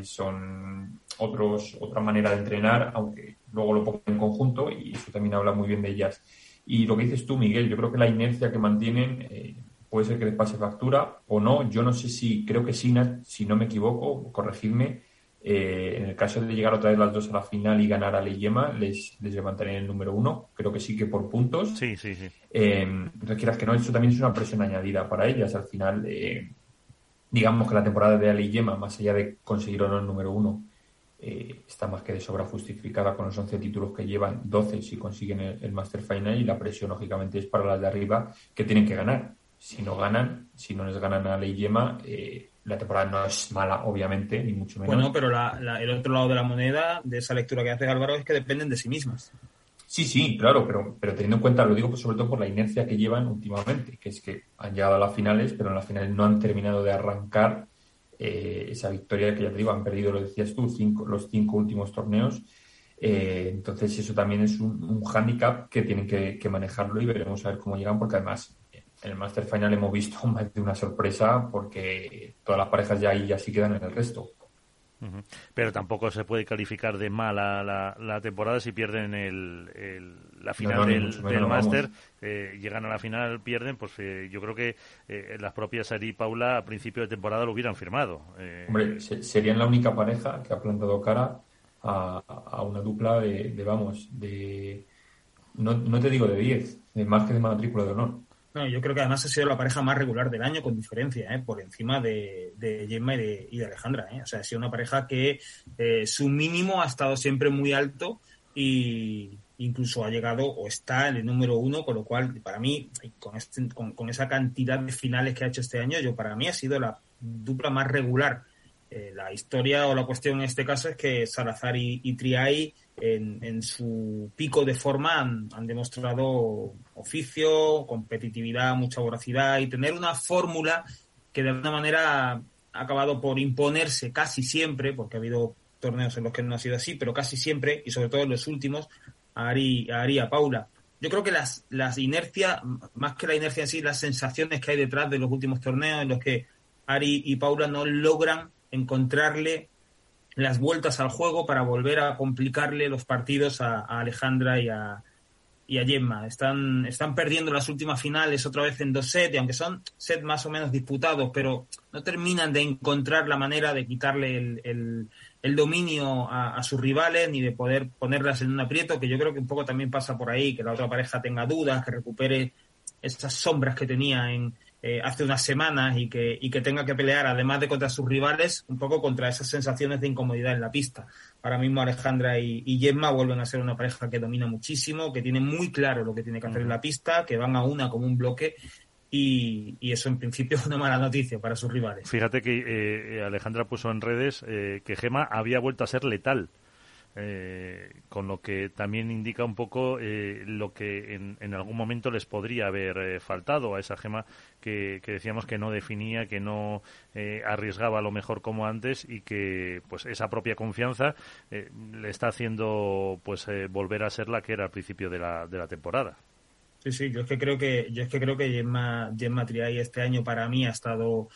son otros, otra manera de entrenar, aunque luego lo pongan en conjunto y eso también habla muy bien de ellas. Y lo que dices tú, Miguel, yo creo que la inercia que mantienen eh, puede ser que les pase factura o no. Yo no sé si, creo que sí, si no me equivoco, corregirme, eh, en el caso de llegar otra vez las dos a la final y ganar a Leyema, les, les levantarían el número uno. Creo que sí que por puntos. Sí, sí, sí. Eh, entonces, que no, eso también es una presión añadida para ellas. Al final, eh, digamos que la temporada de Ale Yema, más allá de conseguir o no el número uno, eh, está más que de sobra justificada con los 11 títulos que llevan, 12 si consiguen el, Master Final y la presión lógicamente es para las de arriba que tienen que ganar. Si no ganan, si no les ganan a Ley Yema, eh, la temporada no es mala, obviamente, ni mucho menos. Bueno, pero el otro lado de la moneda de esa lectura que hace Álvaro es que dependen de sí mismas. Sí, sí, claro, pero, pero teniendo en cuenta, lo digo pues sobre todo por la inercia que llevan últimamente, que es que han llegado a las finales, pero en las finales no han terminado de arrancar eh, esa victoria que ya te digo, han perdido, lo decías tú, cinco, los cinco últimos torneos. Eh, entonces eso también es un, un hándicap que tienen que, manejarlo y veremos a ver cómo llegan, porque además en el Master Final hemos visto más de una sorpresa porque todas las parejas ya ahí ya sí quedan en el resto. Pero tampoco se puede calificar de mala la, temporada si pierden el, la final del, máster, eh, llegan a la final, pierden, pues eh, yo creo que eh, las propias Ari y Paula a principio de temporada lo hubieran firmado. Hombre, serían la única pareja que ha plantado cara a, una dupla de, vamos, de... No, no te digo de 10, de más que de matrícula de honor. No, yo creo que además ha sido la pareja más regular del año con diferencia, ¿eh? por encima de, de Gemma y de, Alejandra. ¿eh? O sea, ha sido una pareja que eh, su mínimo ha estado siempre muy alto y incluso ha llegado o está en el número uno, con lo cual para mí, con, este, con, esa cantidad de finales que ha hecho este año, yo para mí ha sido la dupla más regular. Eh, la historia o la cuestión en este caso es que Salazar y, Triay en, su pico de forma han, demostrado oficio, competitividad, mucha voracidad y tener una fórmula que de alguna manera ha acabado por imponerse casi siempre, porque ha habido torneos en los que no ha sido así, pero casi siempre, y sobre todo en los últimos, Ari, a, a Paula. Yo creo que las, las inercias, más que la inercia en sí, las sensaciones que hay detrás de los últimos torneos en los que Ari y Paula no logran encontrarle las vueltas al juego para volver a complicarle los partidos a, Alejandra y a, y a Gemma. Están, están perdiendo las últimas finales otra vez en dos sets, aunque son sets más o menos disputados, pero no terminan de encontrar la manera de quitarle el, dominio a, a, sus rivales ni de poder ponerlas en un aprieto, que yo creo que un poco también pasa por ahí, que la otra pareja tenga dudas, que recupere esas sombras que tenía en, eh, hace unas semanas y que, y que tenga que pelear, además de contra sus rivales, un poco contra esas sensaciones de incomodidad en la pista. Ahora mismo Alejandra y, y Gemma vuelven a ser una pareja que domina muchísimo, que tiene muy claro lo que tiene que hacer en la pista, que van a una como un bloque y, y, eso en principio es una mala noticia para sus rivales. Fíjate que eh, Alejandra puso en redes eh, que Gemma había vuelto a ser letal. Eh, con lo que también indica un poco eh, lo que en, algún momento les podría haber eh, faltado a esa gema que, decíamos que no definía, que no arriesgaba lo mejor como antes y que pues esa propia confianza le está haciendo pues volver a ser la que era al principio de la, de la temporada. Sí, sí, yo es que creo que yo es que creo que Gemma, Gemma Triay este año para mí ha estado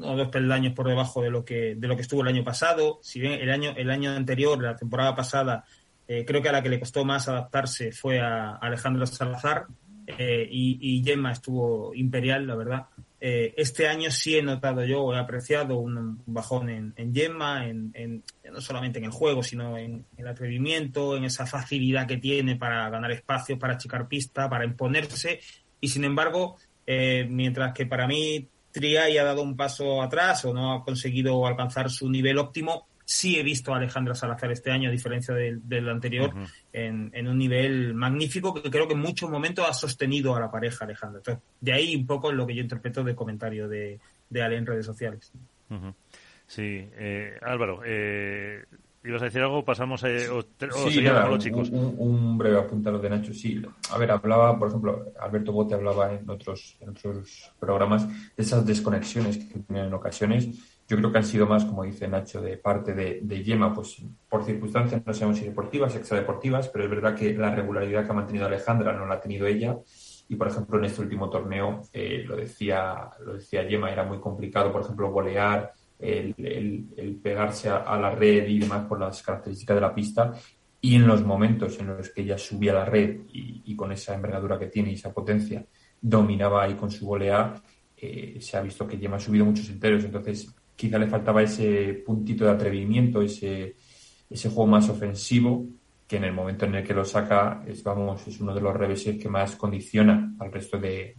o dos peldaños por debajo de lo que de lo que estuvo el año pasado. Si bien el año el año anterior, la temporada pasada, eh, creo que a la que le costó más adaptarse fue a Alejandro Salazar eh, y, Gemma estuvo imperial, la verdad. Eh, este año sí he notado yo, he apreciado un bajón en, en Gemma, en, no solamente en el juego, sino en, el atrevimiento, en esa facilidad que tiene para ganar espacio, para achicar pista, para imponerse. Y sin embargo, eh, mientras que para mí Triay ha dado un paso atrás o no ha conseguido alcanzar su nivel óptimo, sí he visto a Alejandra Salazar este año, a diferencia del, anterior, en, un nivel magnífico que creo que en muchos momentos ha sostenido a la pareja Alejandra. Entonces, de ahí un poco lo que yo interpreto de comentario de, de Ale en redes sociales. Sí, eh, Álvaro, eh, ¿ibas a decir algo? Pasamos a, o, sí, los chicos. Un, breve apunte a lo de Nacho. Sí, a ver, hablaba, por ejemplo, Alberto Bote hablaba en otros, en otros programas de esas desconexiones que tienen en ocasiones yo creo que han sido más, como dice Nacho, de parte de, de Yema, pues por circunstancias, no sabemos si deportivas, extradeportivas, pero es verdad que la regularidad que ha mantenido Alejandra no la ha tenido ella. Y, por ejemplo, en este último torneo, eh, lo decía lo decía Yema, era muy complicado, por ejemplo, volear, el, pegarse a, la red y demás por las características de la pista. Y en los momentos en los que ella subía a la red y, con esa envergadura que tiene y esa potencia, dominaba ahí con su volear, eh, se ha visto que Yema ha subido muchos enteros. Entonces, quizá le faltaba ese puntito de atrevimiento, ese, ese juego más ofensivo, que en el momento en el que lo saca es, vamos, es uno de los reveses que más condiciona al resto de,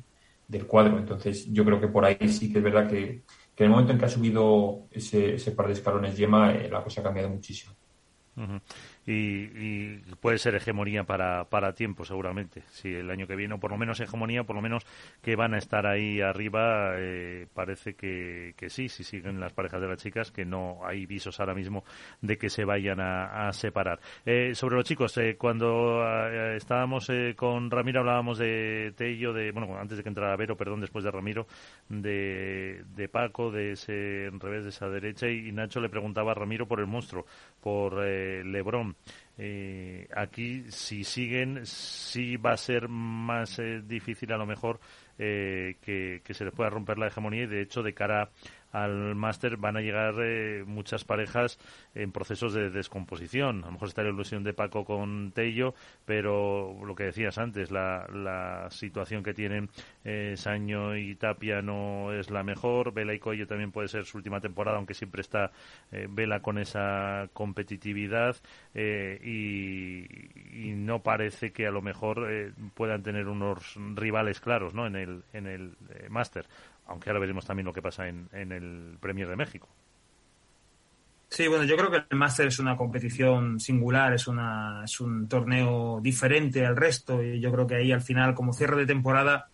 del cuadro. Entonces, yo creo que por ahí sí que es verdad que, en el momento en que ha subido ese, ese par de escalones Yema, eh, la cosa ha cambiado muchísimo y, puede ser hegemonía para, para tiempo seguramente. Si el año que viene, o por lo menos hegemonía, por lo menos que van a estar ahí arriba, eh, parece que, que sí, si siguen las parejas de las chicas, que no hay visos ahora mismo de que se vayan a, separar. Eh, sobre los chicos, eh, cuando estábamos con Ramiro hablábamos de Tello, de, bueno, antes de que entrara Vero, perdón, después de Ramiro, de, de Paco, de ese revés de esa derecha, y, Nacho le preguntaba a Ramiro por el monstruo, por Lebrón. Eh, aquí, si siguen, sí va a ser más eh, difícil a lo mejor eh, que, que, se les pueda romper la hegemonía y de hecho de cara al máster van a llegar eh, muchas parejas en procesos de descomposición. A lo mejor está la ilusión de Paco con Tello, pero lo que decías antes, la, la situación que tienen eh, Saño y Tapia no es la mejor. Vela y Coello también puede ser su última temporada, aunque siempre está eh, Vela con esa competitividad eh, y, y, no parece que a lo mejor puedan tener unos rivales claros ¿no? en el, en el máster aunque ahora veremos también lo que pasa en, el Premier de México. Sí, bueno, yo creo que el Máster es una competición singular, es, una, es un torneo diferente al resto y yo creo que ahí al final, como cierre de temporada,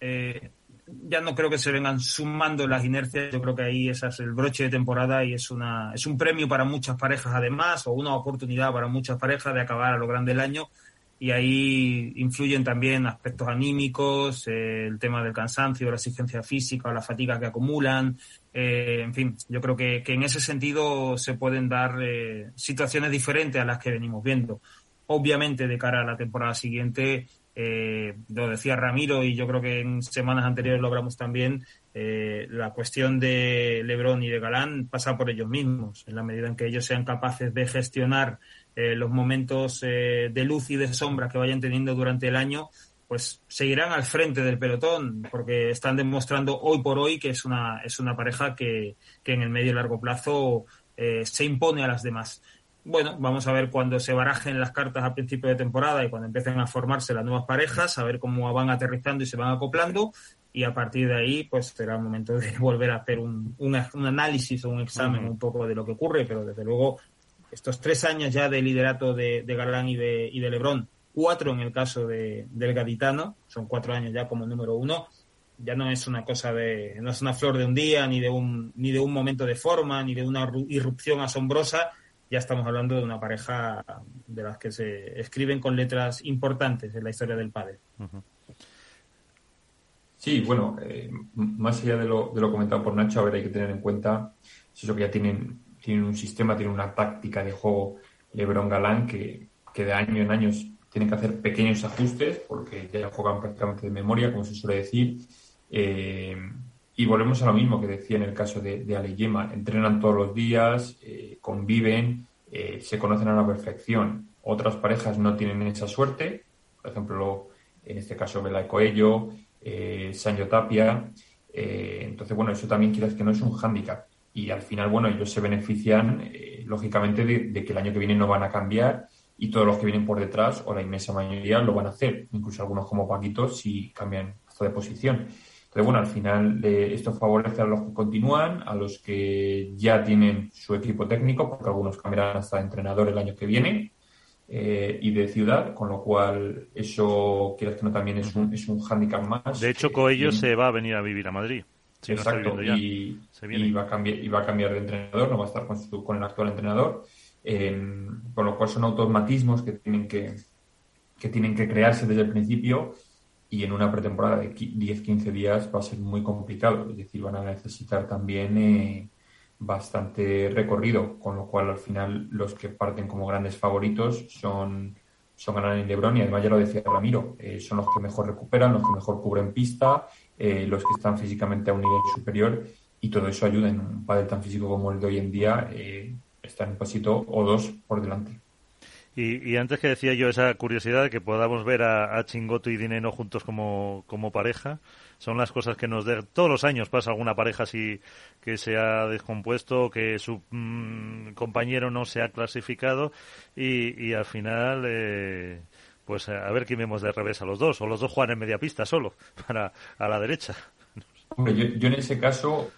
eh, ya no creo que se vengan sumando las inercias, yo creo que ahí ese es el broche de temporada y es, una, es un premio para muchas parejas además o una oportunidad para muchas parejas de acabar a lo grande el año y ahí influyen también aspectos anímicos, eh, el tema del cansancio, la exigencia física, la fatiga que acumulan. Eh, en fin, yo creo que, en ese sentido se pueden dar eh, situaciones diferentes a las que venimos viendo. Obviamente, de cara a la temporada siguiente, lo decía Ramiro y yo creo que en semanas anteriores lo hablamos también, la cuestión de Lebron y de Galán pasa por ellos mismos, en la medida en que ellos sean capaces de gestionar eh, los momentos eh, de luz y de sombra que vayan teniendo durante el año, pues seguirán al frente del pelotón, porque están demostrando hoy por hoy que es una, es una pareja que, que en el medio y largo plazo eh, se impone a las demás. Bueno, vamos a ver cuando se barajen las cartas a principio de temporada y cuando empiecen a formarse las nuevas parejas, a ver cómo van aterrizando y se van acoplando y a partir de ahí pues será el momento de volver a hacer un, un, análisis o un examen un poco de lo que ocurre, pero desde luego estos tres años ya de liderato de, de Galán y de, y de Lebrón, cuatro en el caso de, del Gaditano, son cuatro años ya como número uno, ya no es una cosa de, no es una flor de un día, ni de un, ni de un momento de forma, ni de una irrupción asombrosa, ya estamos hablando de una pareja de las que se escriben con letras importantes en la historia del padre. Sí, bueno, eh, más allá de lo, de lo comentado por Nacho, a ver, hay que tener en cuenta eso que ya tienen tienen un sistema, tienen una táctica de juego Lebron Galán que, que de año en año tienen que hacer pequeños ajustes porque ya juegan prácticamente de memoria, como se suele decir. Eh, y volvemos a lo mismo que decía en el caso de, de. Entrenan todos los días, eh, conviven, eh, se conocen a la perfección. Otras parejas no tienen esa suerte. Por ejemplo, en este caso, Bela Coello, Sancho Tapia. entonces, bueno, eso también quieras que no es un hándicap. Y al final, bueno, ellos se benefician, lógicamente, de, que el año que viene no van a cambiar y todos los que vienen por detrás, o la inmensa mayoría, lo van a hacer. Incluso algunos como Paquito, si cambian hasta de posición. Entonces, bueno, al final esto favorece a los que continúan, a los que ya tienen su equipo técnico, porque algunos cambiarán hasta de entrenador el año que viene eh, y de ciudad, con lo cual eso, quieras que no, también es un, es un hándicap más. De hecho, Coello se va a venir a vivir a Madrid. Exacto, y, va a cambiar, y va a cambiar de entrenador, no va a estar con, con el actual entrenador, eh, con lo cual son automatismos que tienen que, que tienen que crearse desde el principio y en una pretemporada de 10-15 días va a ser muy complicado. Es decir, van a necesitar también eh, bastante recorrido, con lo cual al final los que parten como grandes favoritos son, son Gran y Lebron y además ya lo decía Ramiro, eh, son los que mejor recuperan, los que mejor cubren pista, eh, los que están físicamente a un nivel superior y todo eso ayuda en un padre tan físico como el de hoy en día, eh, estar un pasito o dos por delante. Y, antes que decía yo esa curiosidad de que podamos ver a, Chingoto y Dineno juntos como, como pareja, son las cosas que nos de, todos los años pasa alguna pareja así que se ha descompuesto, que su mm, compañero no se ha clasificado y, al final eh, pues a ver quién vemos de revés a los dos o los dos juegan en media pista solo para a la derecha. Hombre, yo, en ese caso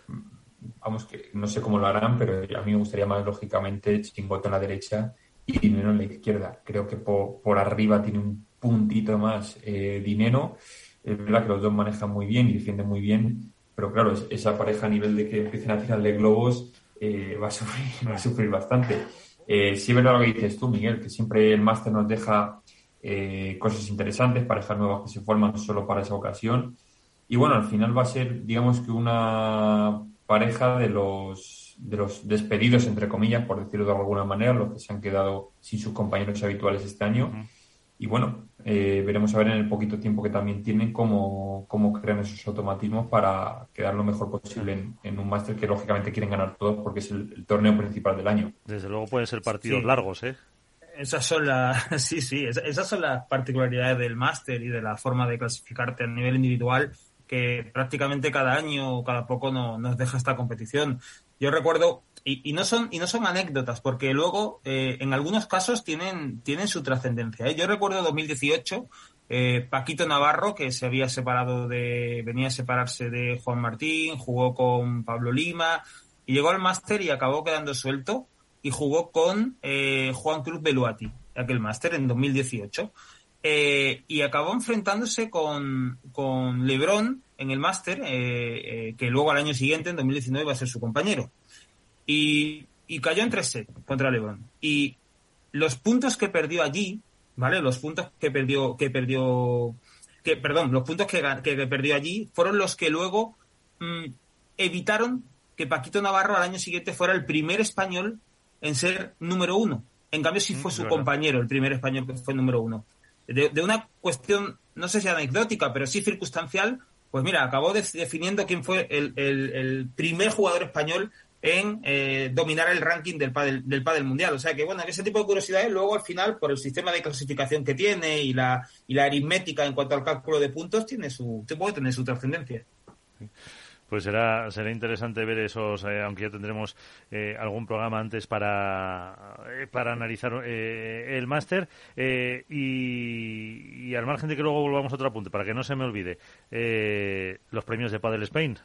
vamos que no sé cómo lo harán, pero a mí me gustaría más lógicamente Chingoto en la derecha y Dinero en la izquierda. Creo que por, arriba tiene un puntito más eh, Dinero. Es verdad que los dos manejan muy bien y defienden muy bien, pero claro, esa pareja a nivel de que empiecen a tirarle globos eh, va, a sufrir, va a sufrir bastante. Eh, sí es verdad lo que dices tú, Miguel, que siempre el máster nos deja eh, cosas interesantes, parejas nuevas que se forman solo para esa ocasión. Y bueno, al final va a ser, digamos que una pareja de los de los despedidos, entre comillas, por decirlo de alguna manera, los que se han quedado sin sus compañeros habituales este año. Y bueno, eh, veremos a ver en el poquito tiempo que también tienen cómo, cómo crean esos automatismos para quedar lo mejor posible en, un máster que lógicamente quieren ganar todos porque es el, torneo principal del año. Desde luego pueden ser partidos largos, ¿eh? Esas son las, sí, sí, esas son las particularidades del máster y de la forma de clasificarte a nivel individual que prácticamente cada año o cada poco no, nos deja esta competición. Yo recuerdo, y, no son y no son anécdotas, porque luego eh, en algunos casos tienen, tienen su trascendencia. ¿eh? Yo recuerdo 2018, eh, Paquito Navarro, que se había separado de, venía a separarse de Juan Martín, jugó con Pablo Lima, y llegó al máster y acabó quedando suelto, y jugó con Juan Cruz Beluati, aquel máster en 2018. y acabó enfrentándose con, con Lebron en el máster, eh, eh, que luego al año siguiente, en 2019, va a ser su compañero. Y, cayó en 3 contra LeBron. Y los puntos que perdió allí, ¿vale? Los puntos que perdió, que perdió, que, perdón, los puntos que, que perdió allí fueron los que luego mm, evitaron que Paquito Navarro al año siguiente fuera el primer español en ser número uno. En cambio, sí mm, fue su compañero el primer español que fue número uno. De, de, una cuestión, no sé si anecdótica, pero sí circunstancial, pues mira, acabó definiendo quién fue el, primer jugador español en eh, dominar el ranking del pádel, del pádel mundial. O sea que, bueno, ese tipo de curiosidades luego al final, por el sistema de clasificación que tiene y la, y la aritmética en cuanto al cálculo de puntos, tiene su, puede tener su trascendencia. Pues será, será interesante ver esos, eh, aunque ya tendremos eh, algún programa antes para, eh, para analizar el máster. Y, al margen de que luego volvamos a otro apunte, para que no se me olvide, los premios de Padel Spain,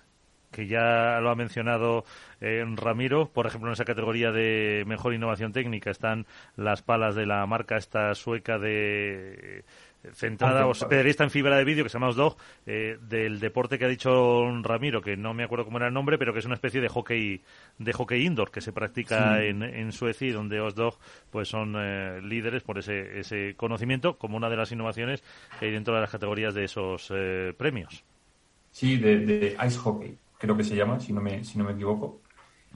que ya lo ha mencionado Ramiro, por ejemplo, en esa categoría de mejor innovación técnica están las palas de la marca esta sueca de centrada o especialista en fibra de vídeo que se llama Osdog eh, del deporte que ha dicho Ramiro que no me acuerdo cómo era el nombre pero que es una especie de hockey de hockey indoor que se practica en, en, Suecia y donde Osdog pues son eh, líderes por ese, ese conocimiento como una de las innovaciones que hay dentro de las categorías de esos eh, premios. Sí de, ice hockey creo que se llama si no me si no me equivoco.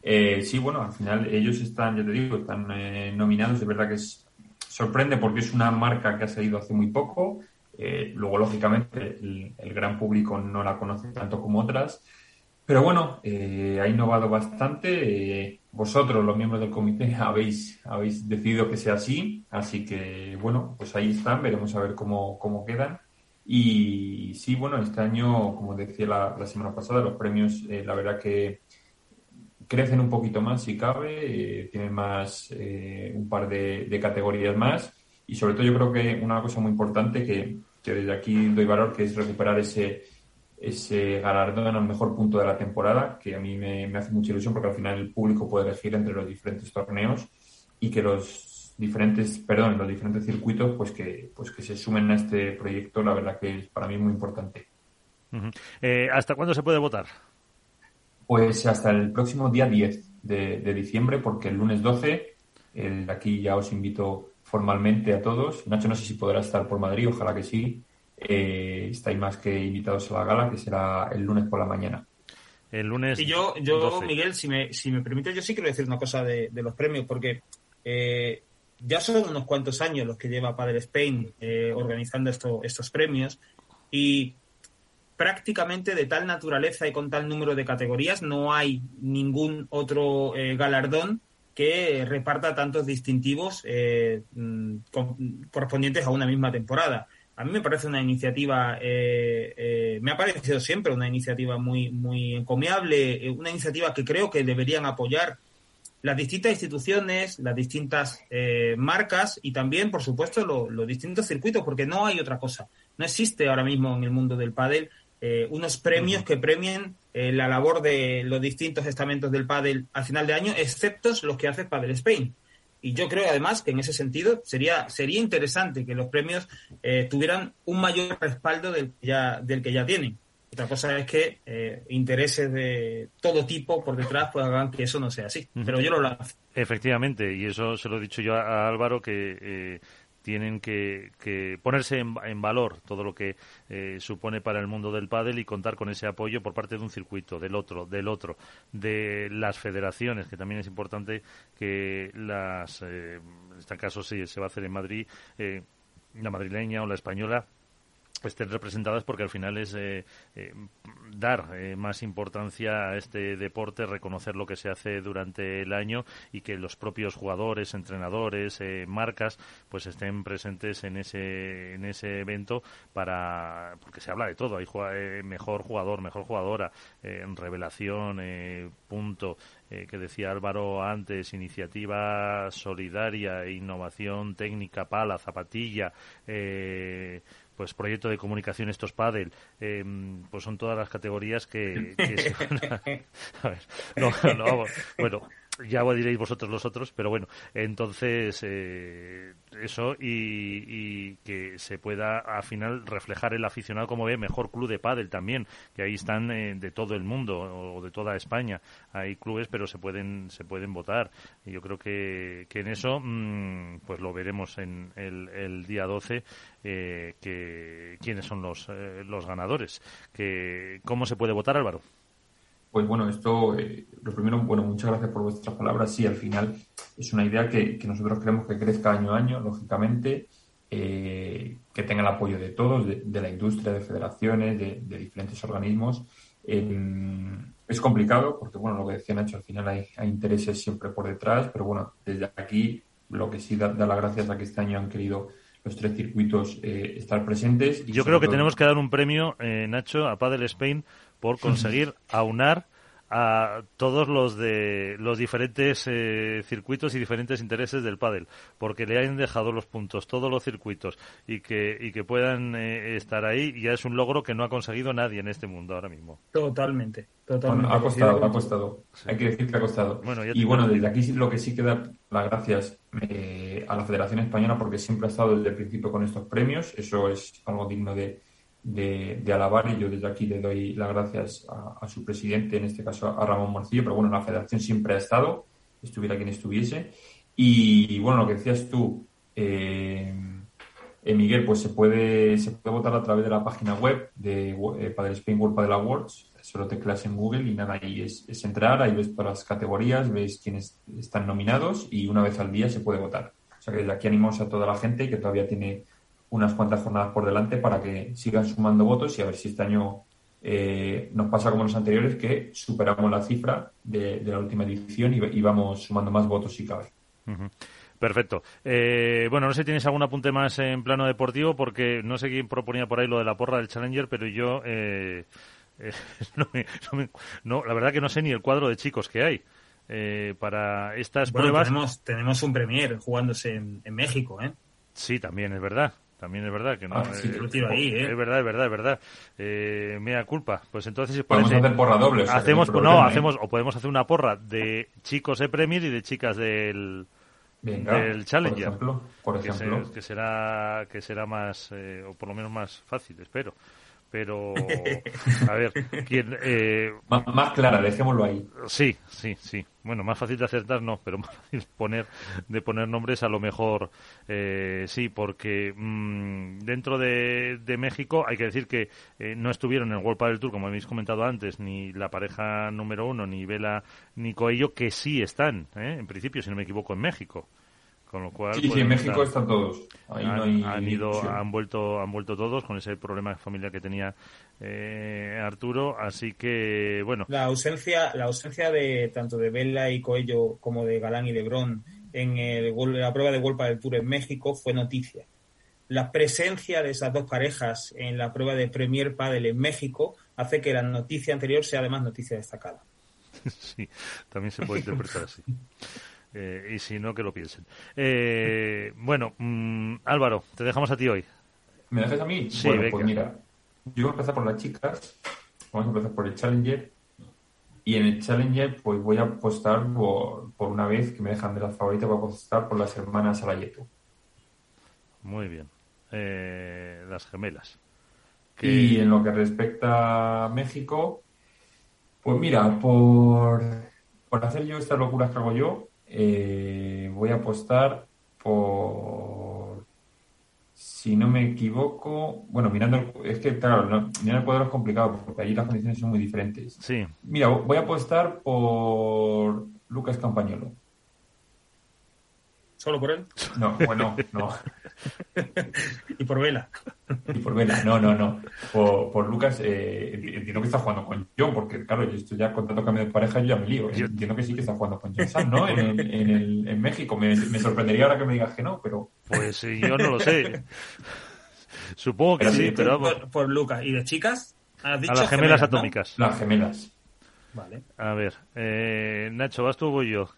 Sí bueno al final ellos están ya te digo están nominados. De verdad que es sorprende porque es una marca que ha salido hace muy poco. Eh, luego, lógicamente, el, gran público no la conoce tanto como otras. Pero bueno, eh, ha innovado bastante. Eh, vosotros, los miembros del comité, habéis, habéis decidido que sea así. Así que, bueno, pues ahí están. Veremos a ver cómo, cómo quedan. Y sí, bueno, este año, como decía la, semana pasada, los premios, eh, la verdad que crecen un poquito más si cabe, eh, tienen más, eh, un par de, categorías más y sobre todo yo creo que una cosa muy importante que, que desde aquí doy valor, que es recuperar ese, ese galardón al mejor punto de la temporada, que a mí me, hace mucha ilusión porque al final el público puede elegir entre los diferentes torneos y que los diferentes, perdón, los diferentes circuitos, pues que, pues que se sumen a este proyecto, la verdad que es para mí muy importante. Eh, ¿Hasta cuándo se puede votar? Pues hasta el próximo día 10 de, diciembre, porque el lunes 12, el, aquí ya os invito formalmente a todos. Nacho, no sé si podrá estar por Madrid, ojalá que sí. Eh, estáis más que invitados a la gala, que será el lunes por la mañana. El lunes. Y yo, yo Miguel, si me, si me permite, yo sí quiero decir una cosa de, los premios, porque eh, ya son unos cuantos años los que lleva Padre Spain eh, organizando esto, estos premios y prácticamente de tal naturaleza y con tal número de categorías, no hay ningún otro eh, galardón que reparta tantos distintivos eh, mm, correspondientes a una misma temporada. A mí me parece una iniciativa, eh, me ha parecido siempre una iniciativa muy, muy encomiable, una iniciativa que creo que deberían apoyar las distintas instituciones, las distintas marcas y también, por supuesto, los distintos circuitos, porque no hay otra cosa. No existe ahora mismo en el mundo del pádel eh, unos premios que premien eh, la labor de los distintos estamentos del pádel al final de año, excepto los que hace Padel Spain. Y yo creo además que en ese sentido sería, sería interesante que los premios eh, tuvieran un mayor respaldo del, ya, del que ya tienen. Otra cosa es que intereses de todo tipo por detrás pues hagan que eso no sea así. Pero yo lo lanzo. Efectivamente, y eso se lo he dicho yo a, Álvaro, que tienen que, ponerse en, valor todo lo que eh, supone para el mundo del pádel y contar con ese apoyo por parte de un circuito, del otro, del otro, de las federaciones, que también es importante que las, eh, en este caso sí se va a hacer en Madrid, eh, la madrileña o la española, estén representadas porque al final es eh, eh, dar eh, más importancia a este deporte, reconocer lo que se hace durante el año y que los propios jugadores, entrenadores, marcas, pues estén presentes en ese en ese evento para porque se habla de todo, hay mejor jugador, mejor jugadora, revelación, punto. Que decía Álvaro antes, iniciativa solidaria, innovación técnica, pala, zapatilla, pues proyecto de comunicación estos pádel, eh, pues son todas las categorías que, se van a, ver, no, no, bueno, ya diréis vosotros los otros, pero bueno, entonces eh, eso y, que se pueda al final reflejar el aficionado como ve mejor club de pádel también, que ahí están eh, de todo el mundo o de toda España. Hay clubes, pero se pueden se pueden votar. Y yo creo que, que en eso mm, pues lo veremos en el, día 12 eh, que quiénes son los los ganadores. Que cómo se puede votar, Álvaro. Pues bueno, esto, eh, lo primero, bueno, muchas gracias por vuestras palabras. Sí, al final es una idea que, nosotros queremos que crezca año a año, lógicamente, eh, que tenga el apoyo de todos, de, la industria, de federaciones, de, diferentes organismos. es complicado porque, bueno, lo que decía Nacho, al final hay, intereses siempre por detrás, pero bueno, desde aquí lo que sí da, las gracias a que este año han querido los tres circuitos eh, estar presentes. Yo creo que tenemos que dar un premio, Nacho, a Padel Spain por conseguir aunar a todos los de los diferentes eh, circuitos y diferentes intereses del pádel, porque le han dejado los puntos todos los circuitos y que y que puedan eh, estar ahí ya es un logro que no ha conseguido nadie en este mundo ahora mismo. Totalmente, totalmente. ha costado, ha costado. Hay que decir que ha costado. y bueno, desde aquí lo que sí queda las gracias eh, a la Federación Española porque siempre ha estado desde el principio con estos premios. Eso es algo digno de de, alabar y yo desde aquí le doy las gracias a, su presidente, en este caso a Ramón Morcillo, pero bueno, la federación siempre ha estado, estuviera quien estuviese. Y, bueno, lo que decías tú, eh, eh, Miguel, pues se puede, se puede votar a través de la página web de eh, Padre Spain World Padel Awards, solo teclas en Google y nada, ahí es, entrar, ahí ves todas las categorías, ves quiénes están nominados y una vez al día se puede votar. O sea que desde aquí animamos a toda la gente que todavía tiene unas cuantas jornadas por delante para que sigan sumando votos y a ver si este año eh, nos pasa como los anteriores, que superamos la cifra de, la última edición y, vamos sumando más votos si cabe. Perfecto. Eh, bueno, no sé si tienes algún apunte más en plano deportivo, porque no sé quién proponía por ahí lo de la porra del Challenger, pero yo eh, eh, no, la verdad que no sé ni el cuadro de chicos que hay. para estas pruebas. Tenemos, tenemos un Premier jugándose en, México, ¿eh? Sí, también es verdad. También es verdad que no. Ah, ahí, Es verdad, es verdad, es verdad. mea culpa. Pues entonces. Podemos hacer porra doble. hacemos, no, hacemos, o podemos hacer una porra de chicos de Premier y de chicas del del Challenger. Por ejemplo, Que, será que será más eh, o por lo menos más fácil, espero. Pero a ver, ¿quién, eh, más, clara, dejémoslo ahí. Sí, sí, sí. Bueno, más fácil de acertar no, pero más fácil de poner de poner nombres a lo mejor eh, sí, porque mm, dentro de, de, México hay que decir que no estuvieron en el World del Tour como habéis comentado antes ni la pareja número uno ni Vela ni Coello que sí están, en principio si no me equivoco en México. Con lo cual, sí, sí, en México están todos. han, ido, han vuelto, han vuelto todos con ese problema de familia que tenía eh, Arturo. Así que, bueno. La ausencia, la ausencia de tanto de Vela y Coello como de Galán y Lebrón en el, la prueba de World del Tour en México fue noticia. La presencia de esas dos parejas en la prueba de Premier Padel en México hace que la noticia anterior sea además noticia destacada. sí, también se puede interpretar así. Eh, y si no, que lo piensen. Eh, bueno, mm, Álvaro, te dejamos a ti hoy. ¿Me dejas a mí? Sí, bueno, pues mira, yo voy a empezar por las chicas. Vamos a empezar por el Challenger. Y en el Challenger, pues voy a apostar por, por una vez que me dejan de las favoritas, voy a apostar por las hermanas Alayeto. Muy bien. Eh, las gemelas. Y en lo que respecta a México, pues mira, por, por hacer yo estas locuras que hago yo, eh, voy a apostar por, si no me equivoco, bueno, mirando, es que claro, no, mirar el cuadro es complicado porque allí las condiciones son muy diferentes. Sí. Mira, voy a apostar por Lucas Campañolo. ¿Solo por él? No, bueno, no. y por Vela. Y por Vela, no, no, no. Por, Lucas, eh, entiendo que está jugando con John, porque claro, yo estoy ya contando cambio de pareja, yo ya me lío. Entiendo que sí que está jugando con John ¿no? En, en, México. Me, sorprendería ahora que me digas que no, pero. Pues yo no lo sé. Supongo que sí, pero Por, Lucas. ¿Y de chicas? ¿Has dicho a las gemelas, atómicas. Las gemelas. Vale. A ver, eh, Nacho, ¿vas tú o voy yo?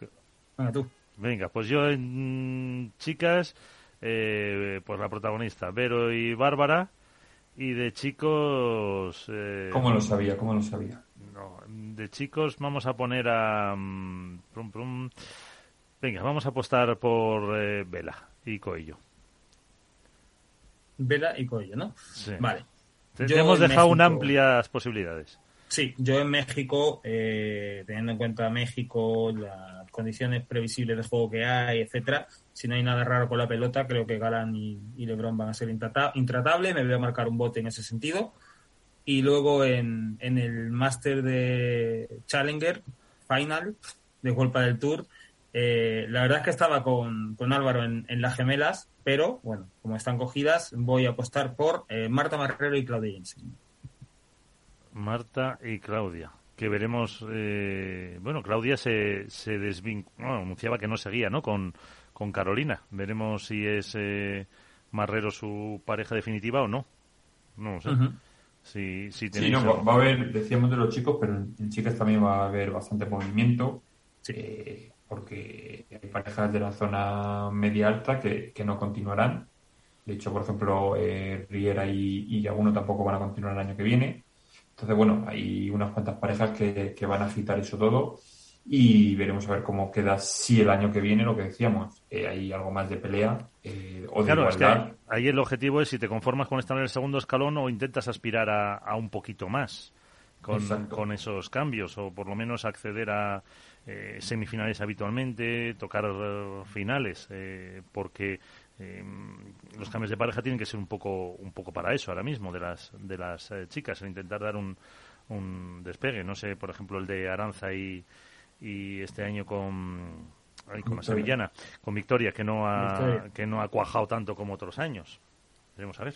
Venga, tú. Venga, pues yo en chicas, eh, pues la protagonista, Vero y Bárbara, y de chicos... Eh, ¿Cómo lo sabía? ¿Cómo lo sabía? No, de chicos vamos a poner a... Mm, venga, vamos a apostar por eh, Vela y Coello. Vela y Coello, ¿no? Sí. Vale. hemos dejado un amplias posibilidades. Sí, yo en México, eh, teniendo en cuenta México, las condiciones previsibles de juego que hay, etcétera, si no hay nada raro con la pelota, creo que Galán y, Lebron van a ser intratables. Me voy a marcar un bote en ese sentido. Y luego en, el máster de Challenger, final, de Golpa del Tour, eh, la verdad es que estaba con, Álvaro en, las gemelas, pero bueno, como están cogidas, voy a apostar por eh, Marta Marrero y Claudia Jensen. Marta y Claudia. Que veremos. Eh, bueno, Claudia se, se anunciaba que no seguía, ¿no? Con, con Carolina. Veremos si es eh, Marrero su pareja definitiva o no. No sé. Si, si sí, no, va, a haber, decíamos de los chicos, pero en chicas también va a haber bastante movimiento. Eh, porque hay parejas de la zona media alta que, que no continuarán. De hecho, por ejemplo, Riera y, y Yaguno tampoco van a continuar el año que viene. Entonces, bueno, hay unas cuantas parejas que, van a agitar eso todo y veremos a ver cómo queda si el año que viene, lo que decíamos, eh, hay algo más de pelea eh, o de claro, Es que ahí el objetivo es si te conformas con estar en el segundo escalón o intentas aspirar a, un poquito más con, con, esos cambios o por lo menos acceder a eh, semifinales habitualmente, tocar finales, porque eh, los cambios de pareja tienen que ser un poco un poco para eso ahora mismo de las de las eh, chicas, el intentar dar un, un despegue. No sé, por ejemplo, el de Aranza y, y este año con con la sevillana, con Victoria, que no ha que no ha cuajado tanto como otros años. Veremos a ver.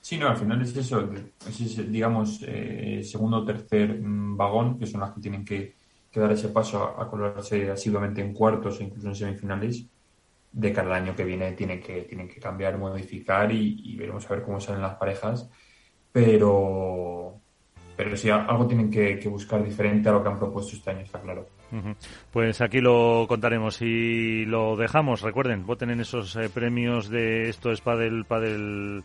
Sí, no, al final es eso, es, digamos, eh, segundo o tercer mm, vagón, que son las que tienen que, dar ese paso a, a colarse asiduamente en cuartos e incluso en semifinales de cada año que viene tienen que, tienen que cambiar, modificar y, veremos a ver cómo salen las parejas. Pero, pero sí, algo tienen que, buscar diferente a lo que han propuesto este año, está claro. Pues aquí lo contaremos y lo dejamos. Recuerden, voten en esos eh, premios de esto es Padel, Padel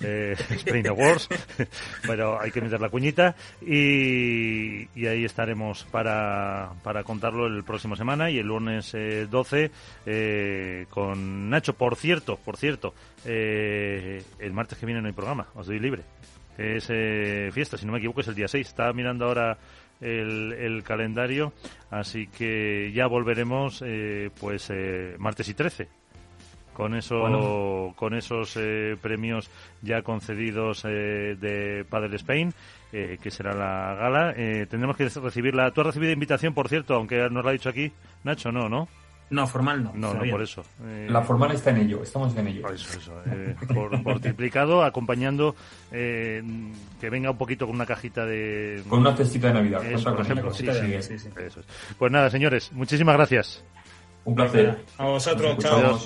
eh, Spring Awards, pero hay que meter la cuñita y, ahí estaremos para, para contarlo el próximo semana y el lunes 12 eh, con Nacho. Por cierto, por cierto, el martes que viene no hay programa, os doy libre. Es fiesta, si no me equivoco, es el día 6. Estaba mirando ahora el, calendario, así que ya volveremos eh, pues eh, martes y 13 con eso con esos eh, premios ya concedidos de Padel Spain que será la gala. Tendremos que recibirla. Tú has recibido invitación por cierto aunque nos lo ha dicho aquí. Nacho no no no, formal no. No, no, por eso. Eh, la formal está en ello, estamos en ello. Por eso, eso. Eh, por, triplicado, acompañando eh, que venga un poquito con una cajita de... Con una cestita de Navidad. por ejemplo. Sí, sí, sí, Pues nada, señores, muchísimas gracias. Un placer. A vosotros, chao.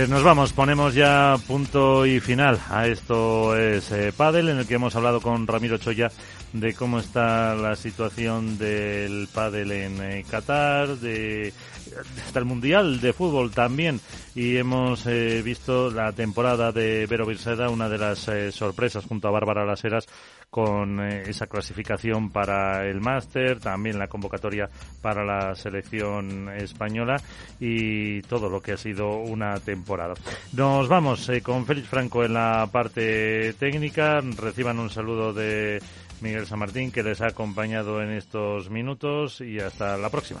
Pues nos vamos, ponemos ya punto y final a esto es eh, Padel, en el que hemos hablado con Ramiro Choya de cómo está la situación del pádel en eh, Qatar, de hasta el Mundial de Fútbol también. Y hemos eh, visto la temporada de Vero Birseda, una de las eh, sorpresas junto a Bárbara Laseras con esa clasificación para el máster, también la convocatoria para la selección española y todo lo que ha sido una temporada. Nos vamos con Félix Franco en la parte técnica. Reciban un saludo de Miguel San Martín, que les ha acompañado en estos minutos y hasta la próxima.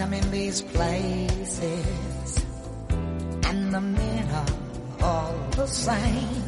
I'm in these places, and the men are all the same.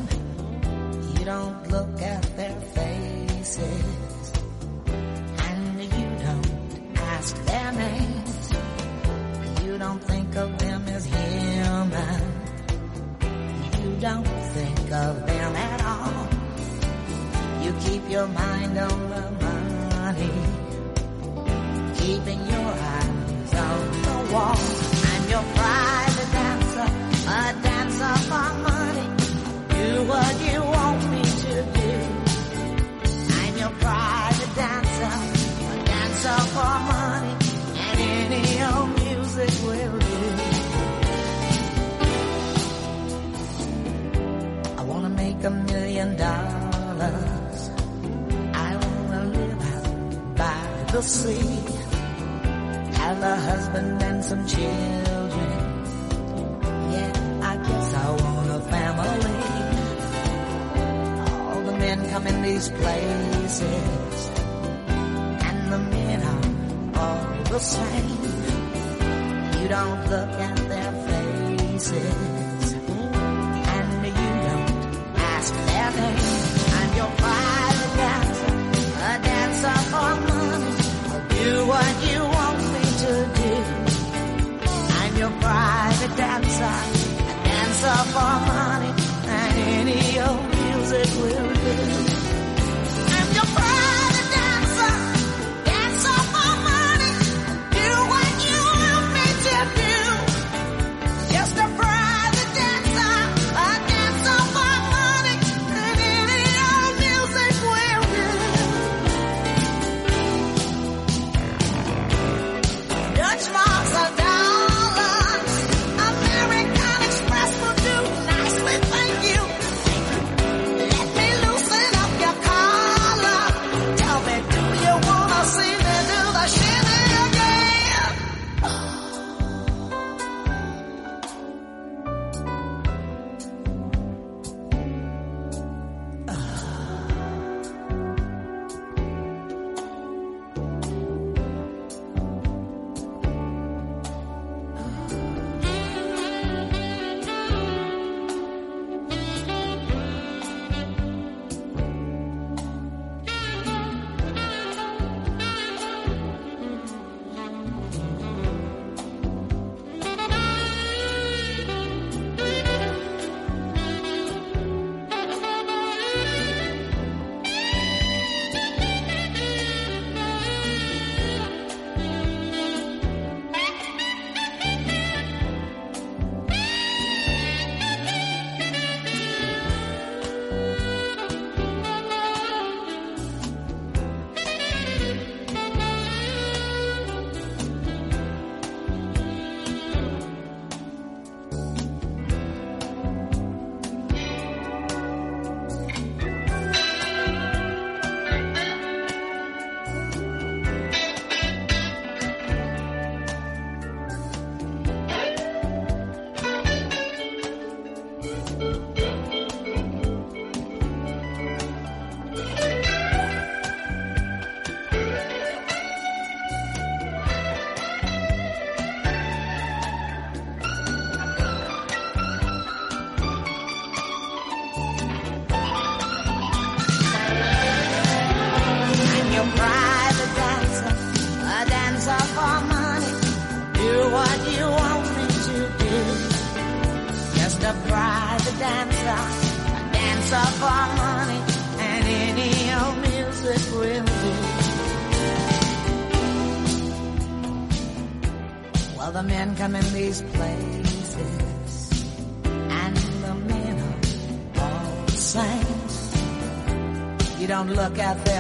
fuck out there.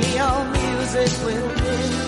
Neon music will win.